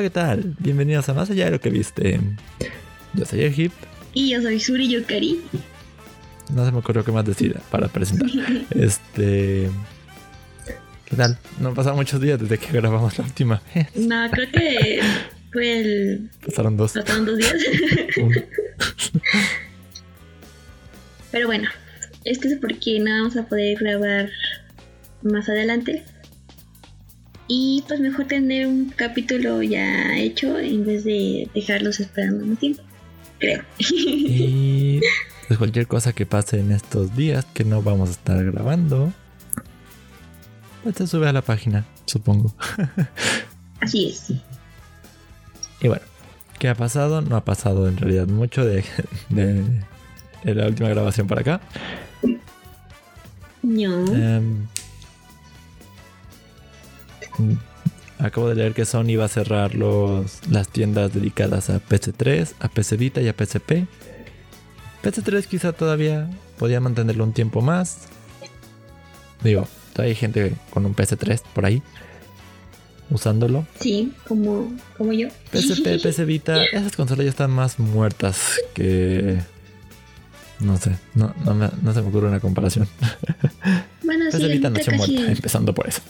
Hola, ¿qué tal? Bienvenidos a Más Allá de lo que viste. Yo soy el Hip. Y yo soy Suri Yukari. No se me ocurrió qué más decir para presentar. este. ¿Qué tal? No han pasado muchos días desde que grabamos la última vez. No, creo que fue el. Pasaron dos. Pasaron dos días. Pero bueno, esto es porque no vamos a poder grabar más adelante. Y pues mejor tener un capítulo ya hecho en vez de dejarlos esperando un tiempo. Creo. Y pues cualquier cosa que pase en estos días que no vamos a estar grabando, pues se sube a la página, supongo. Así es. Y bueno, ¿qué ha pasado? No ha pasado en realidad mucho de, de, de la última grabación para acá. No. Em, acabo de leer que Sony va a cerrar los, las tiendas dedicadas a PC3, a PC Vita y a PSP. PC3 quizá todavía podía mantenerlo un tiempo más. Digo, todavía hay gente con un PC3 por ahí usándolo. Sí, como, como yo. PSP, PC Vita, esas consolas ya están más muertas que... No sé, no, no, me- no se me ocurre una comparación. Bueno, sí, PC Vita no ahorita se casi- muerta, empezando por eso.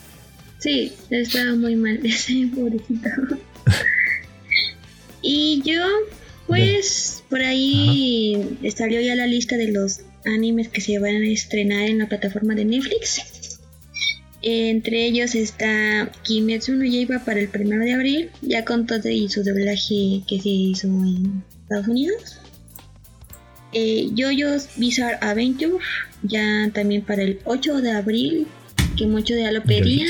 Sí, estaba muy mal ese pobrecito. y yo, pues, por ahí salió ya la lista de los animes que se van a estrenar en la plataforma de Netflix. Entre ellos está Kimetsu no Yaiba para el primero de abril, ya con todo y su doblaje que se hizo en Estados Unidos. Eh, Jojo's Bizarre Adventure, ya también para el 8 de abril, que muchos ya lo pedían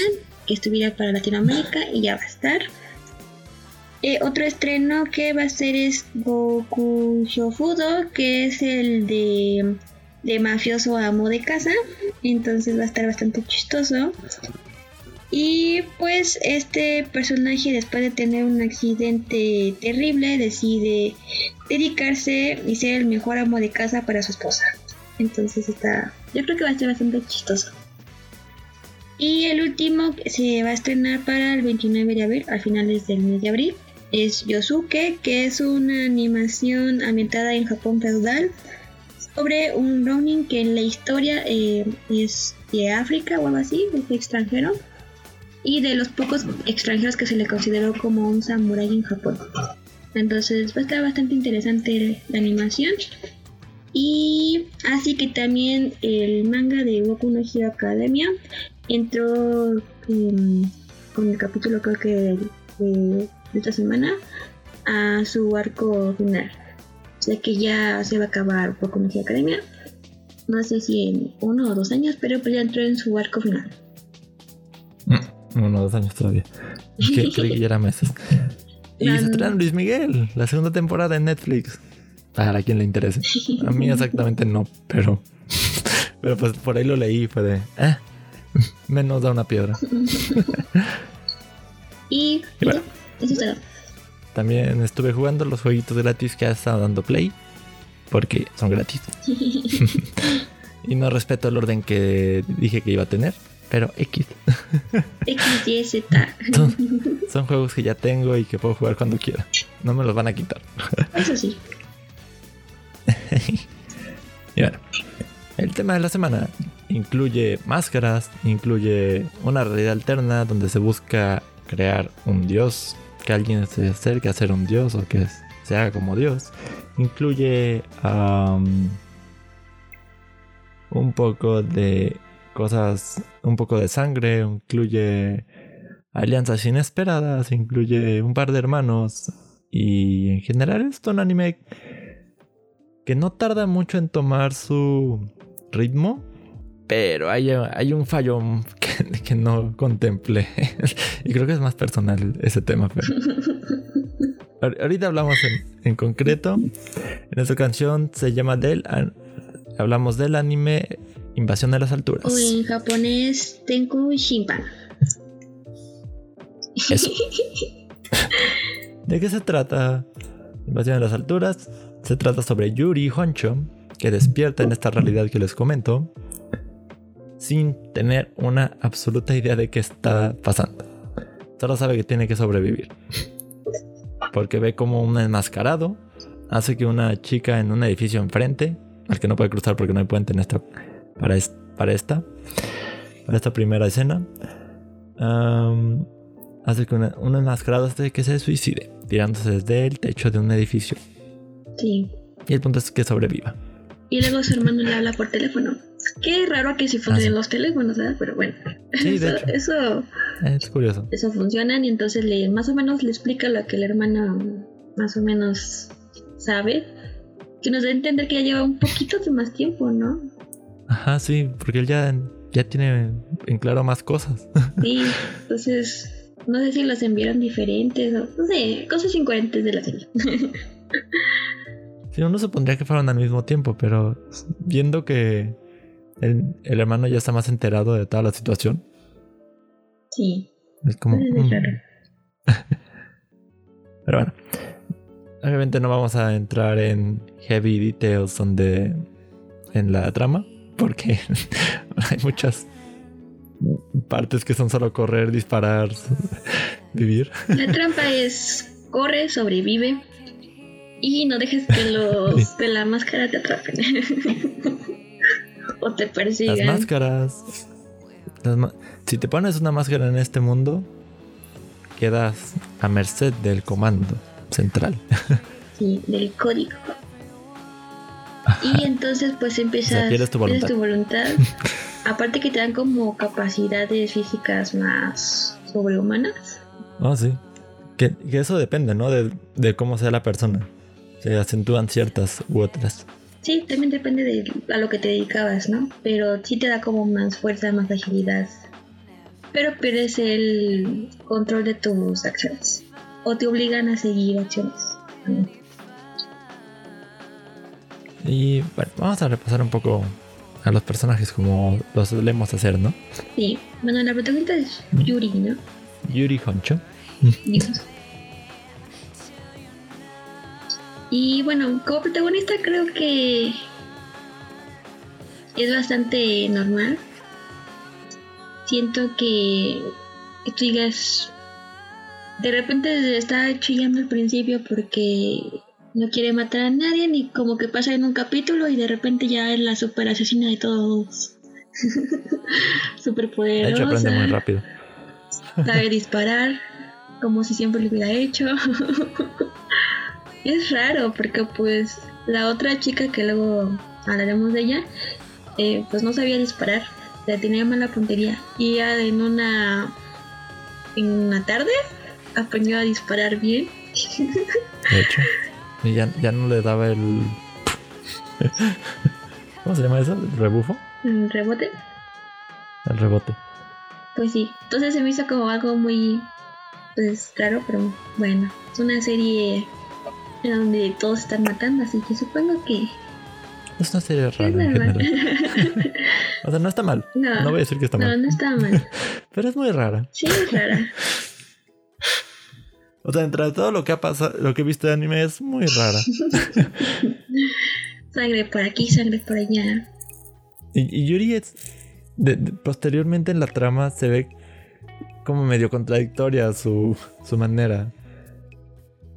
estuviera para Latinoamérica y ya va a estar. Eh, otro estreno que va a ser es Goku Shofudo, que es el de, de mafioso amo de casa. Entonces va a estar bastante chistoso. Y pues este personaje después de tener un accidente terrible decide dedicarse y ser el mejor amo de casa para su esposa. Entonces está, yo creo que va a ser bastante chistoso. Y el último que se va a estrenar para el 29 de abril, a finales del mes de abril, es Yosuke, que es una animación ambientada en Japón feudal sobre un Ronin que en la historia eh, es de África o algo así, es extranjero, y de los pocos extranjeros que se le consideró como un samurái en Japón. Entonces va a estar bastante interesante la animación. Y así que también el manga de Goku no Hero Academia entró em, con el capítulo creo que de, de esta semana a su arco final. O sea que ya se va a acabar no Hero Academia. No sé si en uno o dos años, pero pues ya entró en su arco final. Mm, Uno o dos años todavía. Creí que ya era meses. Y se estrena Luis Miguel, la segunda temporada en Netflix. Para quien le interese. A mí exactamente no, pero. Pero pues por ahí lo leí fue de. Eh, menos da una piedra. Y, Y bueno. eso es todo. También estuve jugando los jueguitos gratis que ha estado dando Play. Porque son gratis. Y no respeto el orden que dije que iba a tener. Pero X. XYZ. Son, son juegos que ya tengo y que puedo jugar cuando quiera. No me los van a quitar. Eso sí. Y bueno, el tema de la semana incluye máscaras, incluye una realidad alterna donde se busca crear un dios, que alguien se acerque a ser un dios o que se haga como dios. Incluye un poco de cosas, un poco de sangre, incluye alianzas inesperadas, incluye un par de hermanos y en general es un anime que no tarda mucho en tomar su ritmo, pero hay, hay un fallo que, que no contemplé. y creo que es más personal ese tema. Pero... Ahorita hablamos en, en concreto. En esta canción se llama del. Hablamos del anime Invasión de las Alturas. O en japonés, Tenku Shinpan. Eso. ¿De qué se trata? Invasión de las alturas. Se trata sobre Yuri Honcho, que despierta en esta realidad que les comento, sin tener una absoluta idea de qué está pasando. Solo sabe que tiene que sobrevivir. Porque ve como un enmascarado hace que una chica en un edificio enfrente, al que no puede cruzar porque no hay puente en esta, para, para esta, para esta primera escena, hace que una, un enmascarado hace que se suicide, tirándose desde el techo de un edificio. Sí. Y el punto es que sobreviva. Y luego su hermano le habla por teléfono. Qué raro que si ah, los teléfonos, ¿verdad? Pero bueno. Sí, eso, eso, es curioso. Eso funciona y entonces le más o menos le explica lo que el hermano más o menos sabe. Que nos da a entender que ya lleva un poquito de más tiempo, ¿no? Ajá, sí, porque él ya, ya tiene en claro más cosas. Sí, entonces no sé si los enviaron diferentes o no sé, cosas incoherentes de la serie. Sí, uno supondría que fueron al mismo tiempo, pero viendo que el, hermano ya está más enterado de toda la situación. Sí. Es como. Mm. pero bueno. Obviamente no vamos a entrar en heavy details donde. en la trama. Porque hay muchas partes que son solo correr, disparar, vivir. La trampa es corre, sobrevive, y no dejes que los de la máscara te atrapen. O te persigan. Las máscaras. si te pones una máscara en este mundo, quedas a merced del comando central. sí, del código. Y entonces pues empiezas... O tu voluntad. tu voluntad. Aparte que te dan como capacidades físicas más sobrehumanas. Ah, sí. Que, eso depende, ¿no? De, de cómo sea la persona se acentúan ciertas u otras. Sí, también depende de a lo que te dedicabas, ¿no? Pero sí te da como más fuerza, más agilidad. Pero pierdes el control de tus acciones. O te obligan a seguir acciones. Y bueno, vamos a repasar un poco a los personajes como lo solemos hacer, ¿no? Sí. Bueno, la protagonista es Yuri, ¿no? Yuri Honcho. Y bueno, como protagonista creo que es bastante normal. Siento que, tú digas, de repente está chillando al principio porque no quiere matar a nadie, ni como que pasa en un capítulo y de repente ya es la super asesina de todos. super poderosa. De hecho, aprende muy rápido. Sabe disparar, como si siempre lo hubiera hecho. es raro porque pues la otra chica que luego hablaremos de ella, eh, pues no sabía disparar, o tenía mala puntería y ya en una en una tarde aprendió a disparar bien. De hecho, y ya, ya no le daba el ¿Cómo se llama eso? ¿El rebufo? ¿El rebote? El rebote. Pues sí, entonces se me hizo como algo muy pues raro, pero bueno, es una serie donde todos están matando, así que supongo que... Es una serie rara en general. o sea, no está mal. No, no voy a decir que está mal. No, no está mal. Pero es muy rara. Sí, es rara. o sea, entre todo lo que ha pasado, lo que he visto de anime es muy rara. sangre por aquí, sangre por allá. Y, Yuri es, posteriormente en la trama se ve como medio contradictoria su, su manera.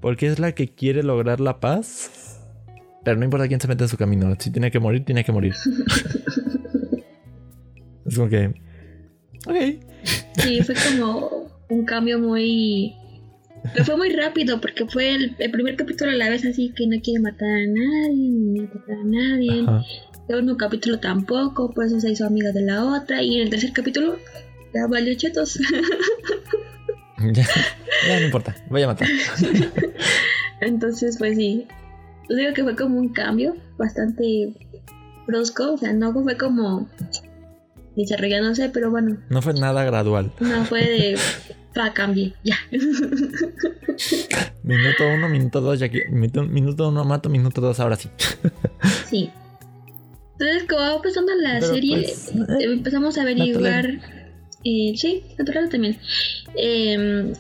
Porque es la que quiere lograr la paz. Pero no importa quién se mete en su camino. Si tiene que morir, tiene que morir. es como que. Ok. Sí, fue como un cambio muy. Pero fue muy rápido porque fue el, primer capítulo a la vez así que no quiere matar a nadie, ni matar a nadie. El segundo capítulo tampoco, pues se hizo amiga de la otra. Y en el tercer capítulo ya valió chetos. ya, ya no importa, voy a matar. Entonces, pues sí. Yo digo que fue como un cambio bastante brusco. O sea, no fue como desarrollándose, pero bueno. No fue nada gradual. No fue de. Pa, cambie, ya. minuto uno, minuto dos, ya que. Minuto, uno mato, minuto dos, ahora sí. sí. Entonces, como va pasando la serie, pues, eh, empezamos a averiguar. Eh, sí, natural también. Eh,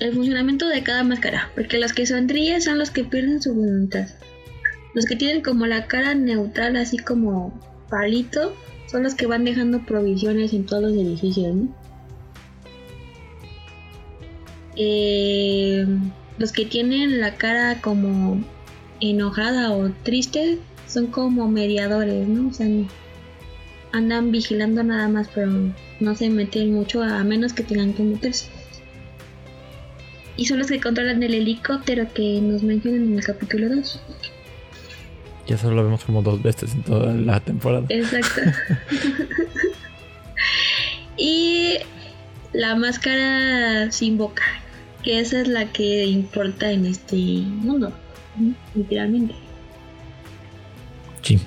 el funcionamiento de cada máscara, porque los que sonríen son los que pierden su voluntad. Los que tienen como la cara neutral, así como palito, son los que van dejando provisiones en todos los edificios. Eh, los que tienen la cara como enojada o triste son como mediadores, ¿no? O sea, andan vigilando nada más, pero no se meten mucho a menos que tengan que meterse. Y son los que controlan el helicóptero que nos mencionan en el capítulo 2. Ya solo lo vemos como dos veces en toda la temporada. Exacto. y la máscara sin boca, que esa es la que importa en este mundo, literalmente. Sí.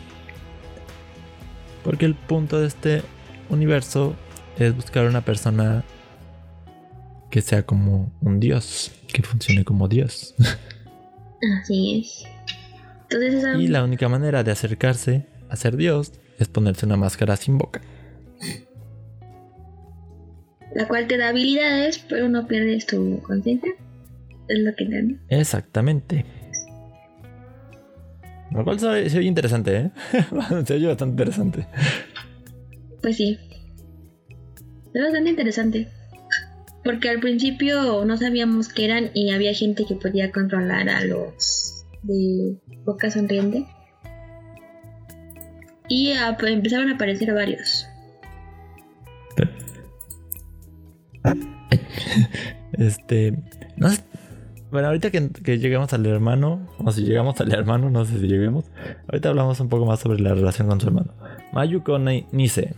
Porque el punto de este universo es buscar una persona que sea como un dios, que funcione como dios. Así es. Entonces Y la única manera de acercarse a ser dios es ponerse una máscara sin boca. La cual te da habilidades, pero no pierdes tu conciencia. Es lo que entiendo. Exactamente. Lo cual se, oye interesante, ¿eh? se oye bastante interesante. Pues sí. Es bastante interesante. Porque al principio no sabíamos qué eran y había gente que podía controlar a los de boca sonriente. Y empezaron a aparecer varios. Este. Bueno, ahorita que, lleguemos al hermano, o si llegamos al hermano, no sé si lleguemos. Ahorita hablamos un poco más sobre la relación con su hermano. Mayuko Nise.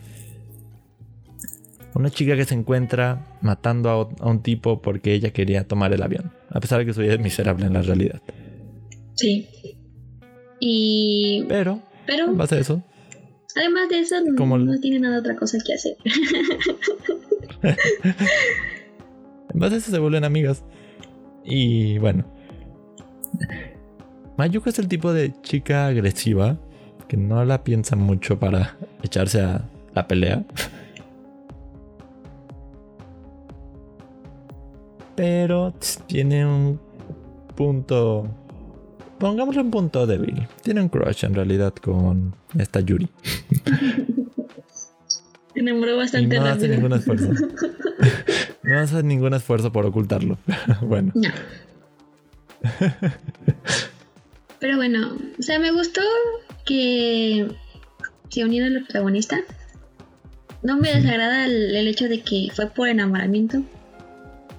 Una chica que se encuentra matando a, un tipo porque ella quería tomar el avión. A pesar de que su vida es miserable en la realidad. Sí. Y. Pero. Pero. En base a eso. Además de eso, no, no tiene nada otra cosa que hacer. en base a eso se vuelven amigas. Y bueno. Mayuko es el tipo de chica agresiva que no la piensa mucho para echarse a la pelea. Pero tiene un punto. Pongámosle un punto débil. Tiene un crush en realidad con esta Yuri. Se enamoró bastante y no hace ningún esfuerzo. no hace ningún esfuerzo por ocultarlo. bueno. No. Pero bueno, o sea, me gustó que se uniera el protagonista. No me desagrada el, el, hecho de que fue por enamoramiento.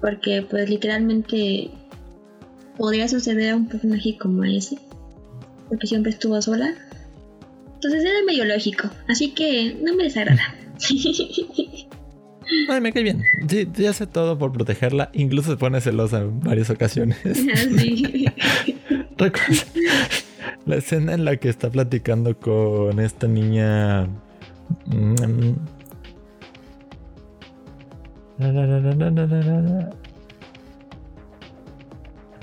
Porque pues literalmente podría suceder a un personaje como ese. Porque siempre estuvo sola. Entonces era medio lógico. Así que no me desagrada. Ay, me cae bien. Sí, hace todo por protegerla. Incluso se pone celosa en varias ocasiones. la escena en la que está platicando con esta niña. Mm,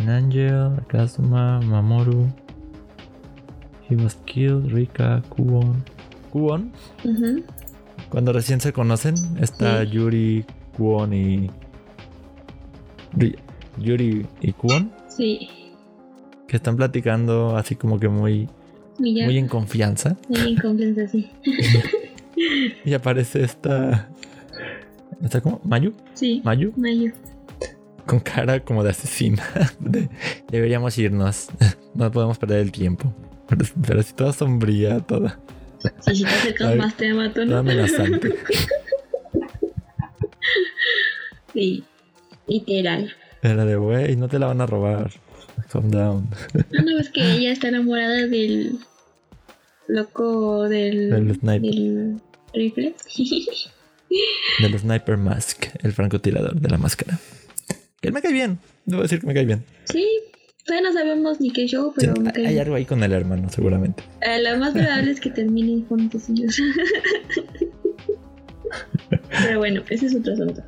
Angel, Kazuma, Mamoru. He was killed, Rika, Kuon. Kuon. Cuando recién se conocen, está Yuri, Kwon y. Yuri y Kwon. Sí. Que están platicando así como que muy. Muy en confianza. Muy en confianza, sí. y aparece esta. ¿Está como? ¿Mayu? Sí. ¿Mayu? Mayu. Con cara como de asesina. deberíamos irnos. No podemos perder el tiempo. Pero, pero así toda sombría, toda. Si te acercas más te mato, ¿no? amenazante. sí, literal. Era de, wey, no te la van a robar. Calm down. No, no, es que ella está enamorada del loco del, del sniper. Del rifle. Del sniper mask, el francotirador de la máscara. Que él me cae bien. Debo decir que me cae bien. Sí, Todavía no sabemos ni qué show, pero. hay algo ahí con el hermano, seguramente. Eh, lo más probable es que terminen juntos ellos. pero bueno, ese es otro asunto.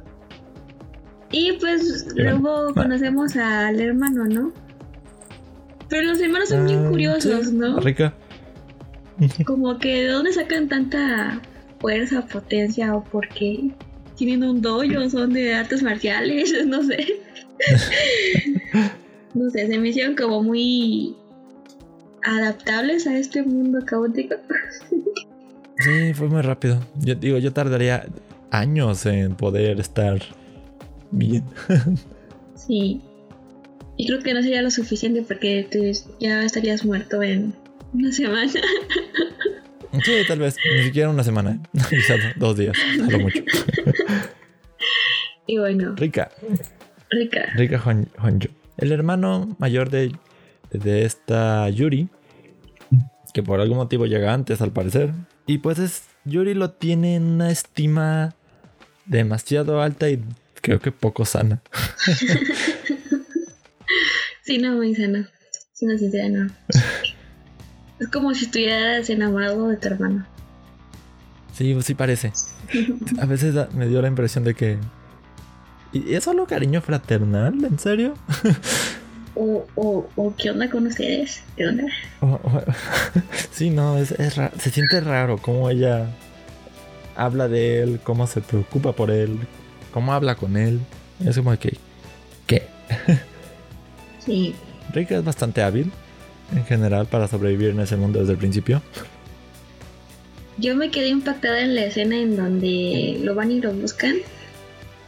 Y pues luego conocemos al hermano, ¿no? Pero los hermanos son bien ah, curiosos, ¿no? Rica. Como que de dónde sacan tanta fuerza, potencia o por qué tienen un dojo, son de artes marciales, no sé no sé, se me hicieron como muy adaptables a este mundo caótico. Sí, fue muy rápido. Yo digo, yo tardaría años en poder estar bien. Sí. Y creo que no sería lo suficiente porque te- ya estarías muerto en una semana. Sí, tal vez. Ni siquiera una semana. ¿eh? Quizás dos días. A lo mucho. y bueno, rica. Rika Hon- Honjo. El hermano mayor de, de esta Yuri. Que por algún motivo llega antes, al parecer. Y pues es. Yuri lo tiene en una estima demasiado alta y creo que poco sana. Sí, no, muy sano. Siendo sincera, no. Es como si estuvieras enamorado de tu hermano. Sí, sí parece. A veces me dio la impresión de que. ¿Y es solo cariño fraternal? ¿En serio? O, o, o ¿qué onda con ustedes? ¿Qué onda? Sí, no, es, es ra- se siente raro cómo ella habla de él, cómo se preocupa por él, cómo habla con él. Es como que. ¿Qué? Sí. Rika es bastante hábil en general para sobrevivir en ese mundo desde el principio. Yo me quedé impactada en la escena en donde lo van y lo buscan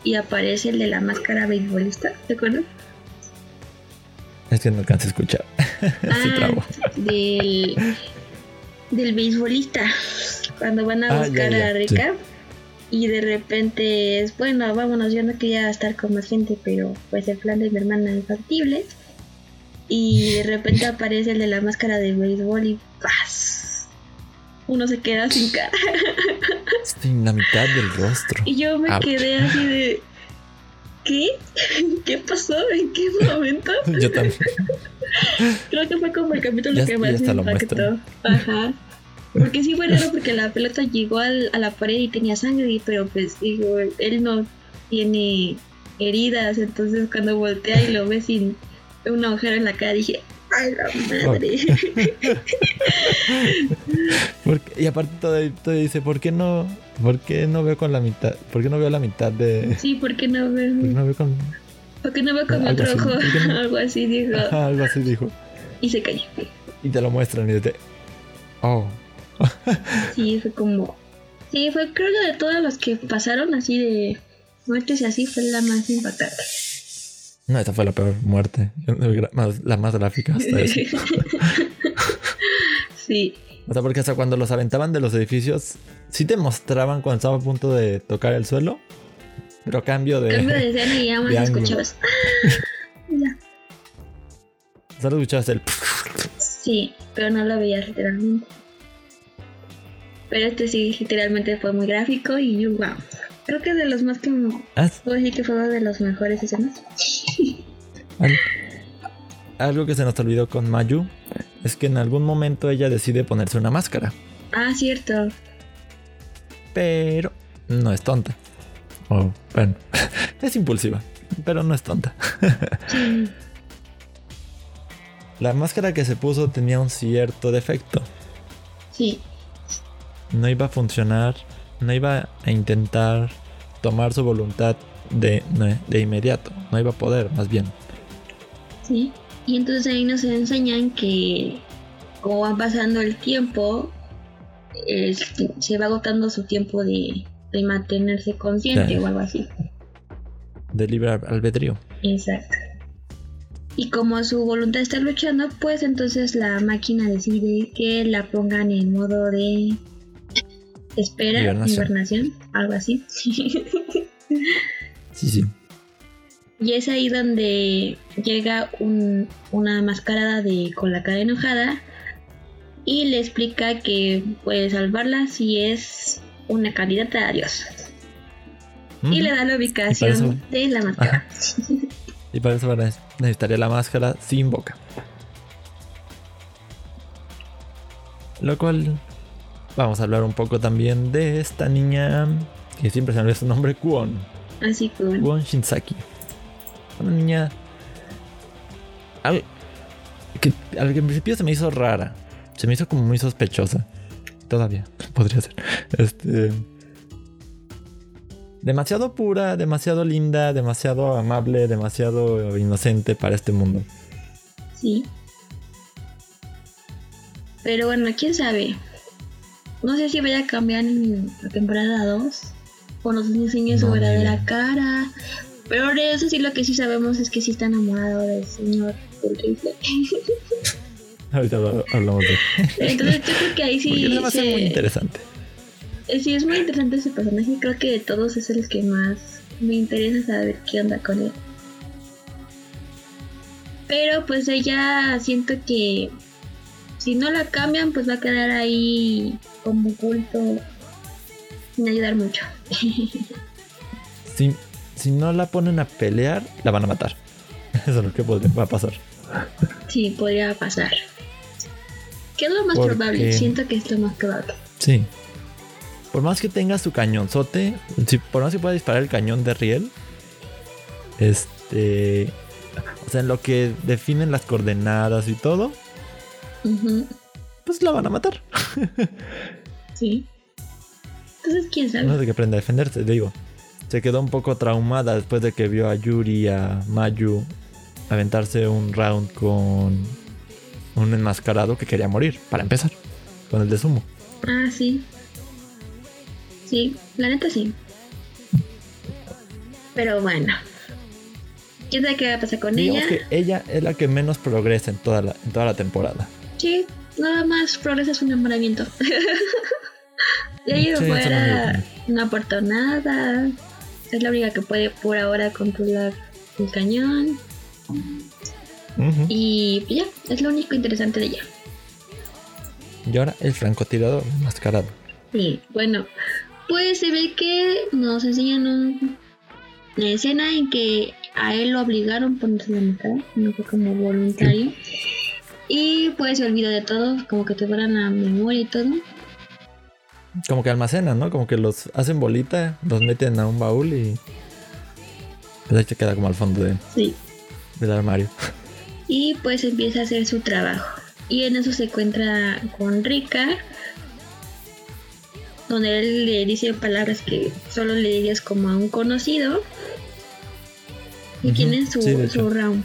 y aparece el de la máscara beisbolista, ¿te acuerdas? Es que no alcanza a escuchar. Trabo. del, del beisbolista. Cuando van a Ah, buscar ya, ya, a Rica. Y de repente es, bueno, vámonos, yo no quería estar con más gente, pero pues el plan de mi hermana es factible. Y de repente aparece el de la máscara de béisbol y ¡paz! Uno se queda sin cara. Sin la mitad del rostro. Y yo me quedé así de... ¿Qué? ¿Qué pasó? ¿En qué momento? Yo también. Creo que fue como el capítulo Ya- que más me impactó. Ajá. Porque sí fue raro porque la pelota llegó al- a la pared y tenía sangre, pero pues digo, él no tiene heridas, entonces cuando voltea y lo ve sin un agujero en la cara dije, ¡ay la madre! Porque- y aparte todavía, todavía dice, ¿por qué no? ¿Por qué no veo con la mitad? ¿Por qué no veo la mitad de.? sí, ¿por qué no ¿Por qué veo? no veo con.? ¿Por qué no veo con mi otro ojo? Algo así dijo. Ajá, algo así dijo. Y se cayó. Y te lo muestran y dice, oh. Sí, fue como... Sí, fue creo que de todos los que pasaron así de muertes y así fue la más impactante. No, esa fue la peor muerte. La más gráfica hasta eso. sí, O sea, porque hasta cuando los aventaban de los edificios, sí te mostraban cuando estaba a punto de tocar el suelo. Pero cambio de. cambio de escena y ya más escuchabas. Ya. Solo escuchabas el. Sí, pero no lo veías literalmente. Pero este sí, literalmente fue muy gráfico y wow. Creo que es de los más que Ah, puedo decir que fue uno de los mejores escenas. Al- Algo que se nos olvidó con Mayu es que en algún momento ella decide ponerse una máscara, Ah, cierto. pero no es tonta. O bueno, es impulsiva, pero no es tonta. Sí. La máscara que se puso tenía un cierto defecto. Sí, No iba a funcionar, no iba a intentar tomar su voluntad de, de inmediato, no iba a poder, más bien. Sí. Y entonces ahí nos enseñan que como va pasando el tiempo, es- se va agotando su tiempo de, de mantenerse consciente o algo así. De libre albedrío. Exacto. Y como su voluntad está luchando, pues entonces la máquina decide que la pongan en modo de espera, Hibernación. hibernación, algo así. Sí, sí. Y es ahí donde llega un- una mascarada de con la cara enojada y le explica que puede salvarla si es una candidata a Dios. Y le da la ubicación eso- de la máscara. Y para eso necesitaría la máscara sin boca. Lo cual vamos a hablar un poco también de esta niña que siempre se me olvida su nombre, Kwon. Así que bueno. Kwon Shinsaki. Una niña al, que al principio se me hizo rara. Se me hizo como muy sospechosa. Todavía podría ser. Este demasiado pura, demasiado linda, demasiado amable, demasiado inocente para este mundo. Sí. Pero bueno, quién sabe. No sé si vaya a cambiar en la temporada 2. O nos enseñe su No, verdadera cara. Pero de eso sí lo que sí sabemos es que sí está enamorado del señor del rifle. Ahorita hablamos de Entonces yo creo que ahí sí... Porque va a ser muy interesante. Eh, sí, es muy interesante ese personaje. Creo que de todos es el que más me interesa saber qué onda con él. Pero pues ella siento que si no la cambian, pues va a quedar ahí como culto sin ayudar mucho. si, si no la ponen a pelear, la van a matar. Eso es lo que va a pasar. Sí, podría pasar. ¿Qué es lo más probable? Siento que es lo más probable. Sí. Por más que tenga su cañonzote, si, por más que pueda disparar el cañón de Riel, este. O sea, en lo que definen las coordenadas y todo, pues la van a matar. sí. Entonces, quién sabe. No de que aprenda a defenderse, digo. Se quedó un poco traumada después de que vio a Yuri y a Mayu aventarse un round con un enmascarado que quería morir, para empezar, con el de sumo. Ah, sí. Sí, la neta sí. Pero bueno. ¿Quién sabe qué va a pasar con Digamos ella? que ella es la que menos progresa en toda la, en toda la temporada. Sí, nada más progresa su enamoramiento. de ahí sí, fuera no aportó nada. Es la única que puede por ahora controlar el cañón. Y ya, es lo único interesante de ella. Y ahora el francotirador enmascarado. Sí, bueno, pues se ve que nos enseñan una escena en que a él lo obligaron a ponerse la mitad, no fue como voluntario. Y pues se olvida de todo, como que te fueran la memoria y todo. Como que almacenan, ¿no? Como que los hacen bolita, los meten a un baúl y. Pues ahí se queda como al fondo de, sí. del armario. Y pues empieza a hacer su trabajo. Y en eso se encuentra con Rika, donde él le dice palabras que solo le dirías como a un conocido. Y tienen su, su round.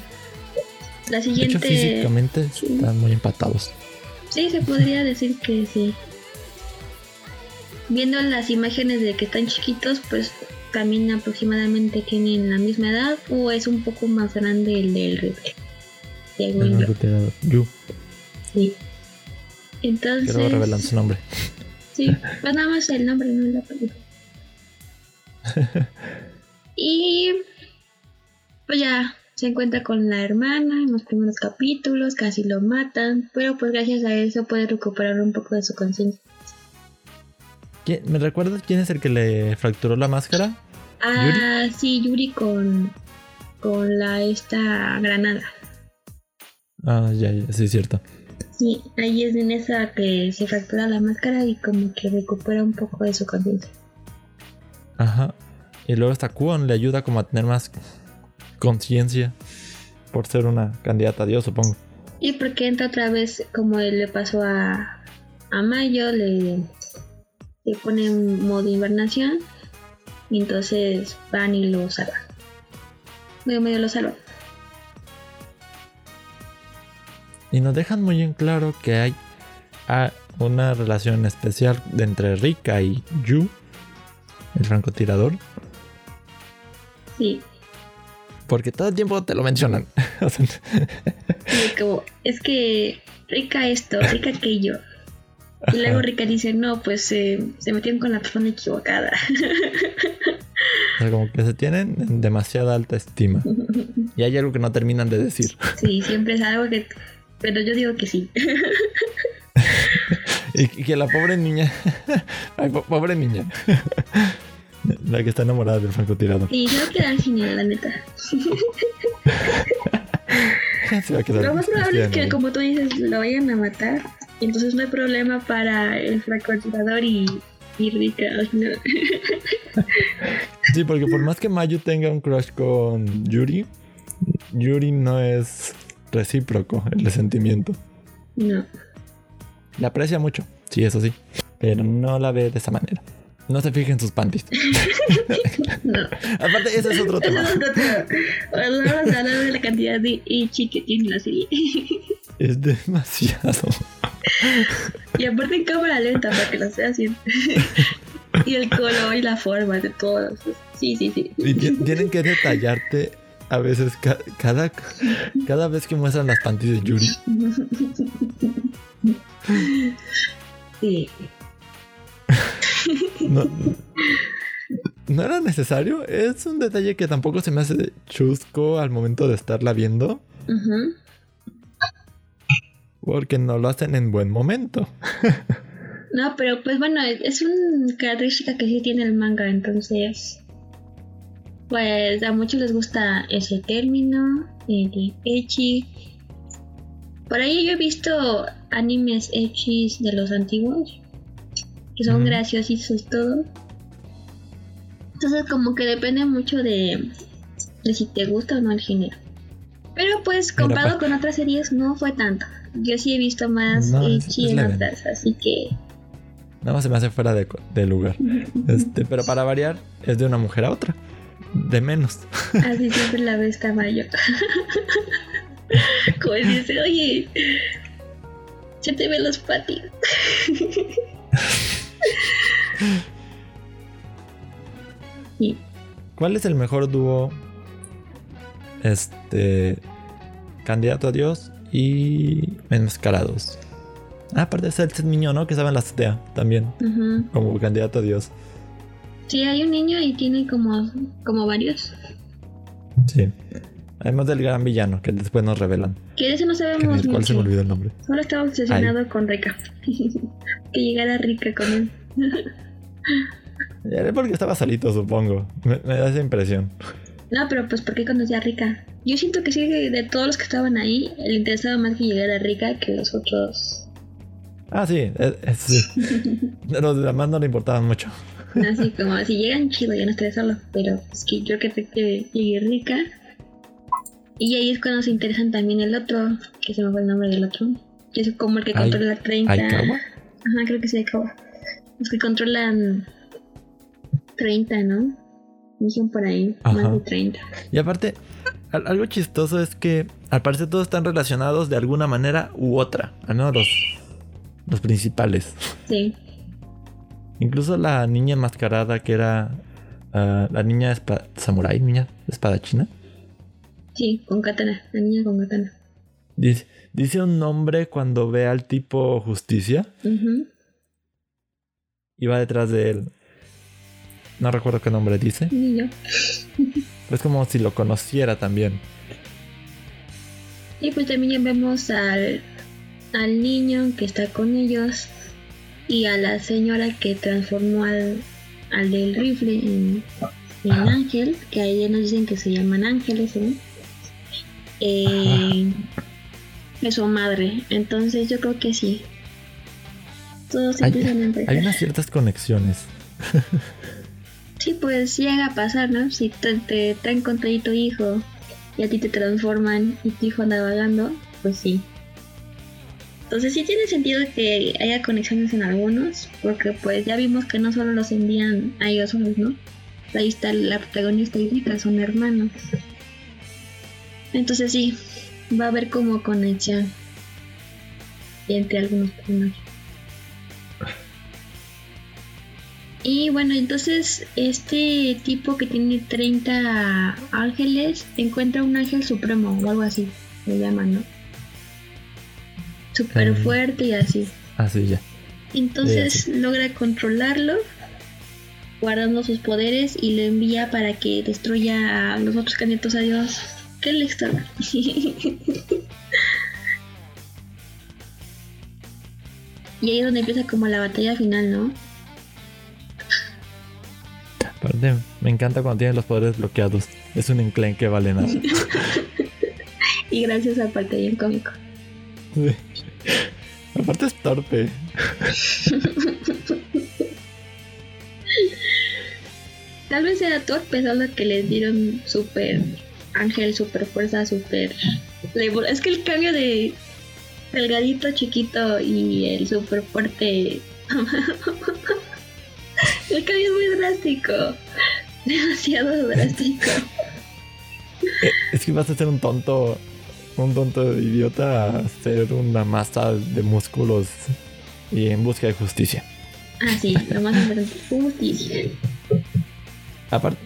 La siguiente. De hecho, físicamente están muy empatados. Sí, se podría decir que sí. Viendo las imágenes de que están chiquitos, pues también aproximadamente tienen la misma edad o es un poco más grande el del rifle. El Yu. Sí. Entonces. Quiero revelar su nombre. Sí, pues nada más el nombre, no la película. y pues ya se encuentra con la hermana en los primeros capítulos, casi lo matan, pero pues gracias a eso puede recuperar un poco de su conciencia. ¿Me recuerdas quién es el que le fracturó la máscara? Ah, ¿Yuri? sí, Yuri con, con la esta granada. Ah, ya, ya, sí, es cierto. Sí, ahí es en esa que se fractura la máscara y como que recupera un poco de su conciencia. Ajá. Y luego esta Kuon le ayuda como a tener más conciencia por ser una candidata a Dios, supongo. Y porque entra otra vez, como le pasó a, a Mayo, le, le pone un modo invernación y entonces van y lo salvan. Medio medio lo salvan. Y nos dejan muy en claro que hay una relación especial entre Rika y Yu, el francotirador. Sí. Porque todo el tiempo te lo mencionan. como, es que Rika esto, Rika aquello. Y luego Rika dice, no, pues se metieron con la persona equivocada. O sea, como que se tienen en demasiada alta estima. Y hay algo que no terminan de decir. Sí, siempre es algo que pero yo digo que sí. y que la pobre niña. Ay, pobre niña. la que está enamorada del francotirador. Sí, se va a quedar sin la neta. se va a quedar Lo más probable es que, como tú dices, lo vayan a matar. Y entonces no hay problema para el francotirador y, y Rika. sí, porque por más que Mayu tenga un crush con Yuri, Yuri no es recíproco el sentimiento. No. La aprecia mucho, sí, eso sí. Pero no la ve de esa manera. No se fije en sus panties. no. Aparte, ese es otro tema. es otro tema. Vamos a hablar de la cantidad de ichi que tiene la serie. es demasiado. y aparte en cámara lenta para que lo sea así. y el color y la forma de todo. Sí, sí, sí. Y tienen que detallarte a veces cada, cada vez que muestran las panties de Yuri. Sí. No, no era necesario. Es un detalle que tampoco se me hace chusco al momento de estarla viendo. Porque no lo hacen en buen momento. no, pero pues bueno, es una característica que sí tiene el manga, entonces. Pues a muchos les gusta ese término, el echi. Por ahí yo he visto animes echis de los antiguos, que son graciosos y todo. Entonces como que depende mucho de, de si te gusta o no el género. Pero pues comparado con otras series no fue tanto. Yo sí he visto más en otras, así que... Nada más se me hace fuera de, de lugar. este, pero para variar, es de una mujer a otra. De menos. Así siempre la ves caballo. Como dice, oye, se te ven los patis. ¿Cuál es el mejor dúo? Este. Candidato a Dios y Enmascarados. Ah, aparte es el niño, ¿no? Que estaba en la azotea también. Como candidato a Dios. Sí, hay un niño y tiene como, como varios. Sí. Además del gran villano, que después nos revelan. Que de ese no sabemos mucho. ¿Cuál se me olvidó el nombre? Solo estaba obsesionado con Rika. que llegara Rika con él. Era porque estaba solito, supongo. Me, da esa impresión. No, pero pues porque conocía a Rika. Yo siento que sí, de todos los que estaban ahí, le interesaba más que llegara Rika que los otros. Ah, sí, sí. los demás no le importaban mucho. Así como, si llegan chido, ya no estoy solo. Pero es que yo creo que llegue Rika. Y ahí es cuando se interesan también el otro, que se me fue el nombre del otro. Que es como el que controla la 30. ¿Aikawa? Ajá, creo que sí, Aikawa. Los que controlan 30, ¿no? Dicen por ahí, más de 30. Y aparte, algo chistoso es que al parecer todos están relacionados de alguna manera u otra, al menos los, los principales. Sí. Incluso la niña enmascarada que era uh, la niña samurai, niña espadachina. Sí, con katana, la niña con katana. Dice, dice un nombre cuando ve al tipo justicia. Y va detrás de él. No recuerdo qué nombre dice. Ni yo. es como si lo conociera también. Y pues también vemos al, al niño que está con ellos y a la señora que transformó al, al del rifle en, en ángel, que ahí nos dicen que se llaman ángeles, ¿eh? eh es su madre. Entonces yo creo que sí. Todos hay, hay unas ciertas conexiones. Sí, pues llega a pasar, ¿no? Si te, te traen contra tu hijo y a ti te transforman y tu hijo anda vagando, pues sí. Entonces sí tiene sentido que haya conexiones en algunos, porque pues ya vimos que no solo los envían a ellos solos, ¿no? Ahí está la protagonista y Rika, son hermanos. Entonces sí, va a haber como conexión entre algunos personajes. Y bueno, entonces este tipo que tiene 30 ángeles encuentra un ángel supremo o algo así, le llaman, ¿no? Súper eh, fuerte y así. Así ya. Entonces logra controlarlo, guardando sus poderes y lo envía para que destruya a los otros candidatos a Dios. ¿Qué le y ahí es donde empieza como la batalla final, ¿no? Me encanta cuando tienes los poderes bloqueados. Es un enclenque vale nada. y gracias a parte el cómico. Sí. Aparte es torpe. Tal vez era torpe, solo que les dieron super ángel, super fuerza, super... Es que el cambio de delgadito, chiquito y el super fuerte El cambio es muy drástico. Demasiado drástico. Eh, es que vas a ser un tonto, un tonto idiota a ser una masa de músculos y en busca de justicia. Ah, sí, lo más importante, justicia. Aparte,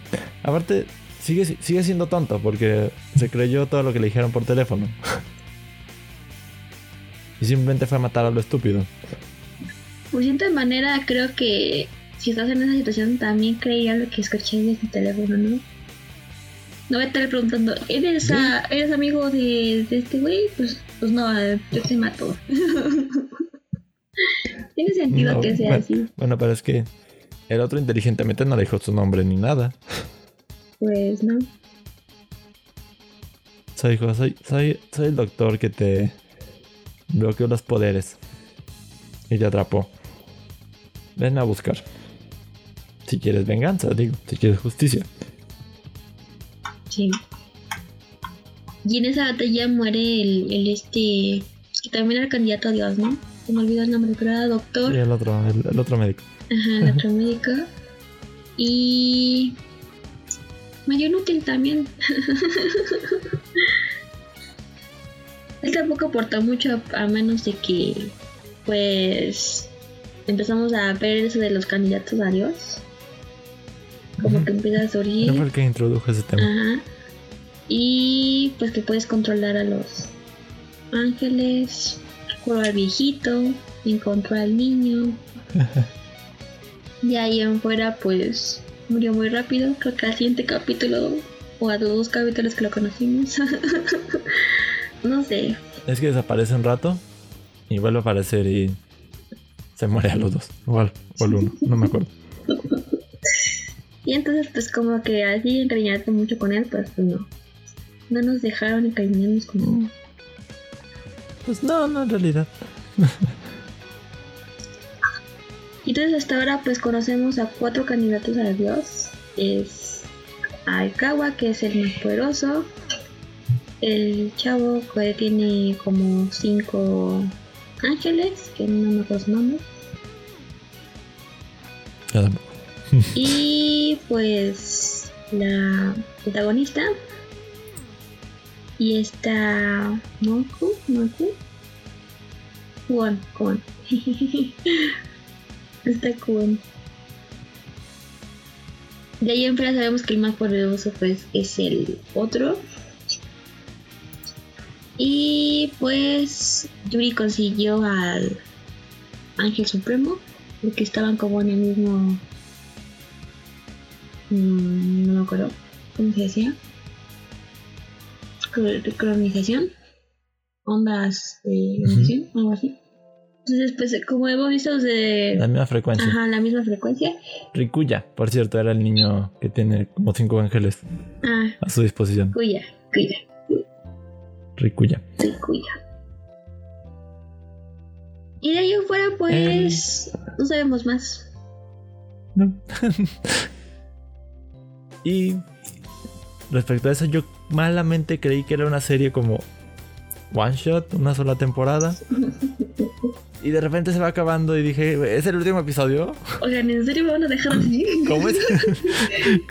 aparte sigue, sigue siendo tonto porque se creyó todo lo que le dijeron por teléfono. y simplemente fue a matar a lo estúpido. Pues de cierta manera creo que si estás en esa situación también creía lo que escuché de tu teléfono, ¿no? No voy a estar preguntando, ¿eres, ¿eres amigo de, este güey? Pues, pues no, yo te mato. Tiene sentido que sea así. Bueno, pero es que el otro inteligentemente no dijo su nombre ni nada. Pues no. Soy, soy, soy, soy el doctor que te bloqueó los poderes y te atrapó. Ven a buscar. Si quieres venganza, digo, si quieres justicia. Sí. Y en esa batalla muere el, el este, que también era el candidato a Dios, ¿no? Se me olvidó el nombre, pero era doctor. Sí, el otro, el, otro médico. Ajá, el otro médico. Y medio inútil también. Él tampoco aporta mucho a menos de que pues empezamos a ver eso de los candidatos a Dios. Como que empieza a surgir. fue el que introdujo ese tema. Ajá. Y pues que puedes controlar a los ángeles, o al viejito, encontró al niño. y ahí en fuera pues murió muy rápido. Creo que al siguiente capítulo o a los dos capítulos que lo conocimos. no sé. Es que desaparece un rato y vuelve a aparecer y se muere a los dos. Igual, o al uno, no me acuerdo. Y entonces pues como que así encariñarte mucho con él, pues, pues no. No nos dejaron encariñarnos con él. Pues no, no en realidad. Y entonces hasta ahora pues conocemos a cuatro candidatos a Dios. Es Aikawa, que es el más poderoso. El chavo que tiene como cinco ángeles, que no me acuerdo su nombre. Y pues la protagonista. Y está Moku, Moku. Juan, Juan. Está cool. De ahí en fuera sabemos que el más poderoso pues es el otro. Y pues Yuri consiguió al Ángel Supremo. Porque estaban como en el mismo... Mm, no me acuerdo. ¿Cómo se decía? Cronización. Ondas de uh algo así. Entonces, pues, como hemos visto de... La misma frecuencia. Ajá, la misma frecuencia. Rikuya, por cierto, era el niño que tiene como cinco ángeles ah, a su disposición. Rikuya, Rikuya. Rikuya. Rikuya. Y de ahí afuera, pues, no sabemos más. No. y respecto a eso, yo malamente creí que era una serie como one shot, una sola temporada. Y de repente se va acabando y dije, ¿es el último episodio? Oigan, ¿en serio me van a dejar así? ¿Cómo es,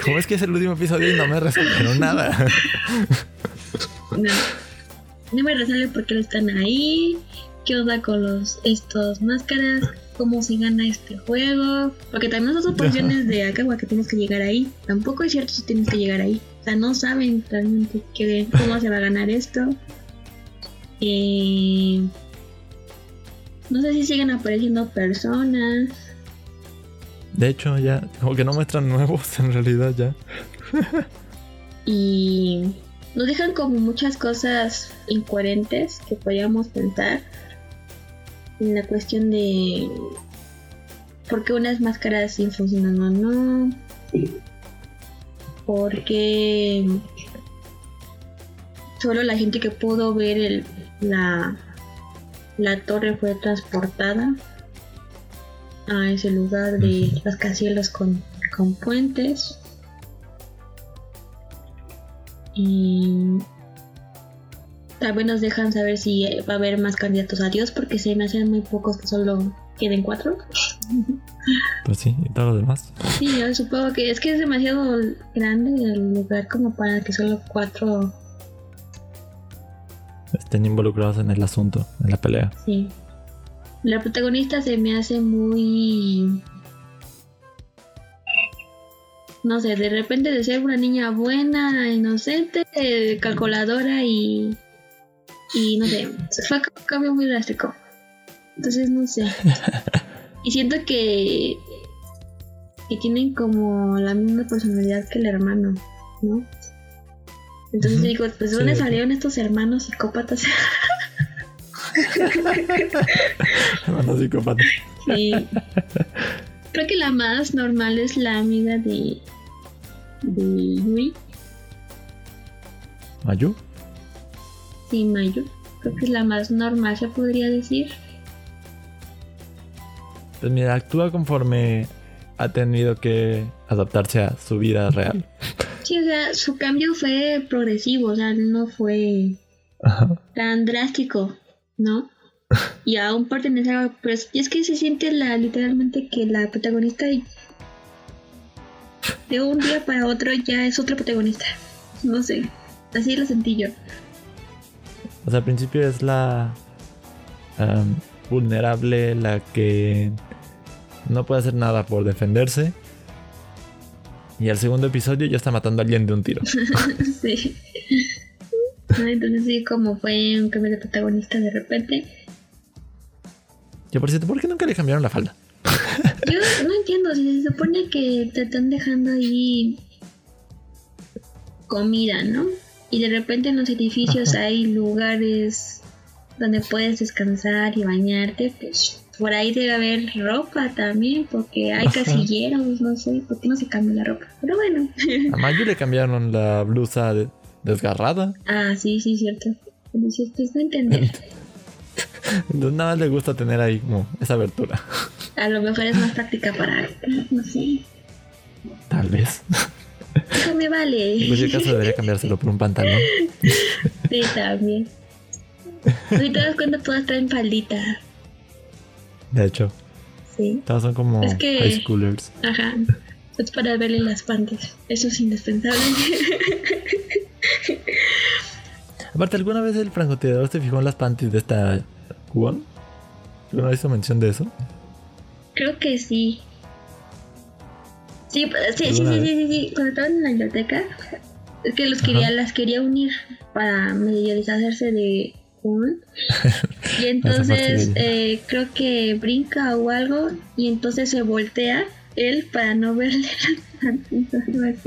¿Cómo es que es el último episodio y no me resolvieron nada? No. No me resuelve por qué están ahí. ¿Qué onda con los estos máscaras? ¿Cómo se gana este juego? Porque también son opciones de Akawa que tienes que llegar ahí. Tampoco es cierto si tienes que llegar ahí. O sea, no saben realmente qué, cómo se va a ganar esto. Eh, no sé si siguen apareciendo personas. De hecho, ya, como que no muestran nuevos en realidad ya. y nos dejan como muchas cosas incoherentes que podríamos pensar. En la cuestión de por qué unas máscaras sí funcionan o no. Porque solo la gente que pudo ver el, la la torre fue transportada a ese lugar de rascacielos con, con puentes. Y también nos dejan saber si va a haber más candidatos a Dios, porque se me hacen muy pocos que solo queden cuatro. Pues sí, y todo lo demás. Sí, yo supongo que es que es demasiado grande el lugar como para que solo cuatro estén involucrados en el asunto, en la pelea. Sí. La protagonista se me hace muy... no sé, de repente de ser una niña buena, inocente, eh, calculadora y, y no sé, fue un cambio muy drástico. Entonces, no sé. Y siento que, que tienen como la misma personalidad que el hermano, ¿no? Entonces digo, pues ¿dónde salieron estos hermanos psicópatas? hermanos psicópatas. Sí. Creo que la más normal es la amiga de. de Yui. ¿Mayu? Sí, Mayu. Creo que es la más normal, se podría decir. Pues mira, actúa conforme ha tenido que adaptarse a su vida real. Sí, o sea, su cambio fue progresivo, o sea, no fue tan drástico, ¿no? Y aún pertenece a... Pero es que se siente la literalmente que la protagonista de un día para otro ya es otra protagonista. No sé, así lo sentí yo. O sea, al principio es la vulnerable, la que no puede hacer nada por defenderse. Y al segundo episodio ya está matando a alguien de un tiro. sí. Entonces sí, como fue un cambio de protagonista de repente. Yo por cierto, ¿por qué nunca le cambiaron la falda? Yo no entiendo, si se supone que te están dejando ahí comida, ¿no? Y de repente en los edificios hay lugares donde puedes descansar y bañarte, pues por ahí debe haber ropa también, porque hay casilleros, no sé, ¿por qué no se cambia la ropa? Pero bueno. A Mayu le cambiaron la blusa desgarrada. Ah, sí, sí, cierto. Entonces, pues no entender. nada más le gusta tener ahí como esa abertura. A lo mejor es más práctica para, no sé. Tal vez. Eso me vale. En cualquier caso debería cambiárselo por un pantalón. Sí, también. Si te das cuenta, todas traen faldita. De hecho. Sí. Todas son como high schoolers. Ajá. Es para verle las panties. Eso es indispensable. Aparte, ¿alguna vez el francotirador se fijó en las panties de esta Juan? ¿Alguna vez hizo mención de eso? Creo que sí. Sí, sí, sí, sí, sí, sí, sí, Cuando estaban en la biblioteca, es que los quería, las quería unir para medio deshacerse de y entonces eh, creo que brinca o algo y entonces se voltea él para no verle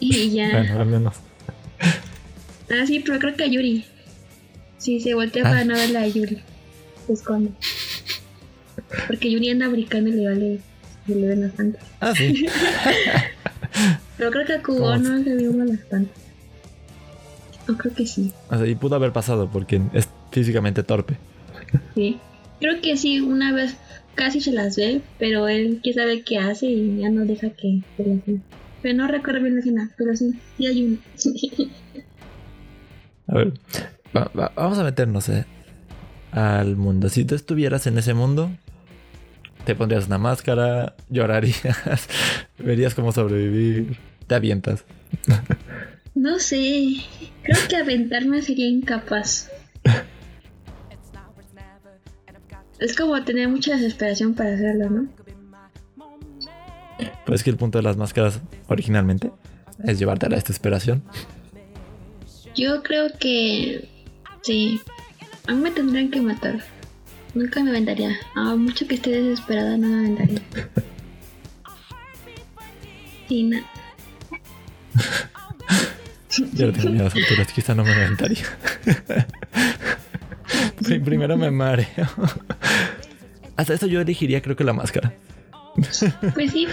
y ya. Bueno, al menos. Ah, sí, pero creo que a Yuri. Sí, se voltea para ah. no verle a Yuri. Se esconde. Porque Yuri anda brincando y le vale. Y le ven las plantas. Ah, sí. pero creo que a Kubo no le vio las plantas. Yo creo que sí. O sea, y pudo haber pasado porque es físicamente torpe. Sí. Creo que sí, una vez casi se las ve, pero él quién sabe qué hace y ya no deja que se las vea. Pero no recuerdo bien la escena, pero sí, sí hay uno. a ver, vamos a meternos eh, al mundo. Si tú estuvieras en ese mundo, te pondrías una máscara, llorarías, verías cómo sobrevivir, te avientas. No sé, creo que aventarme sería incapaz. Es como tener mucha desesperación para hacerlo, ¿no? Pues que el punto de las máscaras originalmente es llevarte a la desesperación. Yo creo que sí. A mí me tendrían que matar. Nunca me aventaría. A mucho que esté desesperada no me aventaría. Sí, no. Yo tengo miedo a las alturas, quizá no me aventaría. Primero me mareo. Hasta eso yo elegiría creo que la máscara. Pues sí.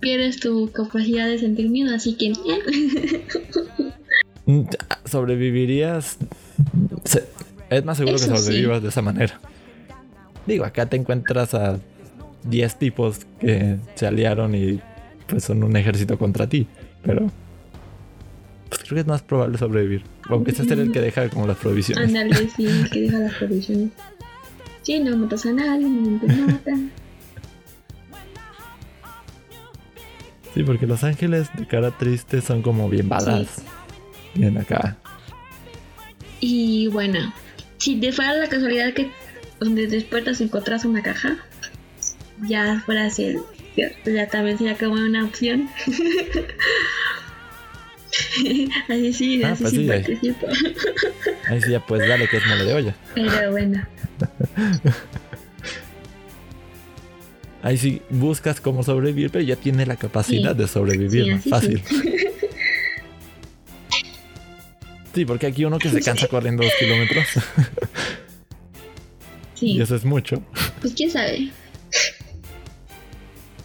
Pierdes tu capacidad de sentir miedo, así que... Mm, Sobrevivirías... Es más seguro que sobrevivas de esa manera. Digo, acá te encuentras a 10 tipos que se aliaron y pues son un ejército contra ti. Pero pues creo que es más probable sobrevivir. Aunque este es el que deja como las provisiones. Ándale, sí, el que deja las provisiones. Sí, no matas a nadie, no te mata. Sí, porque los ángeles de cara triste son como bien balas. Bien acá. Y bueno, si te fuera la casualidad que donde despiertas encontrás una caja, ya fuera así Ya también sería como una opción. así sí, Ah, así pues sí participo. Ahí sí ya pues dale que es mole de olla. Pero bueno. Ahí sí buscas cómo sobrevivir, pero ya tiene la capacidad Sí. de sobrevivir, así Fácil. Sí, porque aquí uno que se cansa corriendo dos kilómetros. Sí, y eso es mucho. pues quién sabe.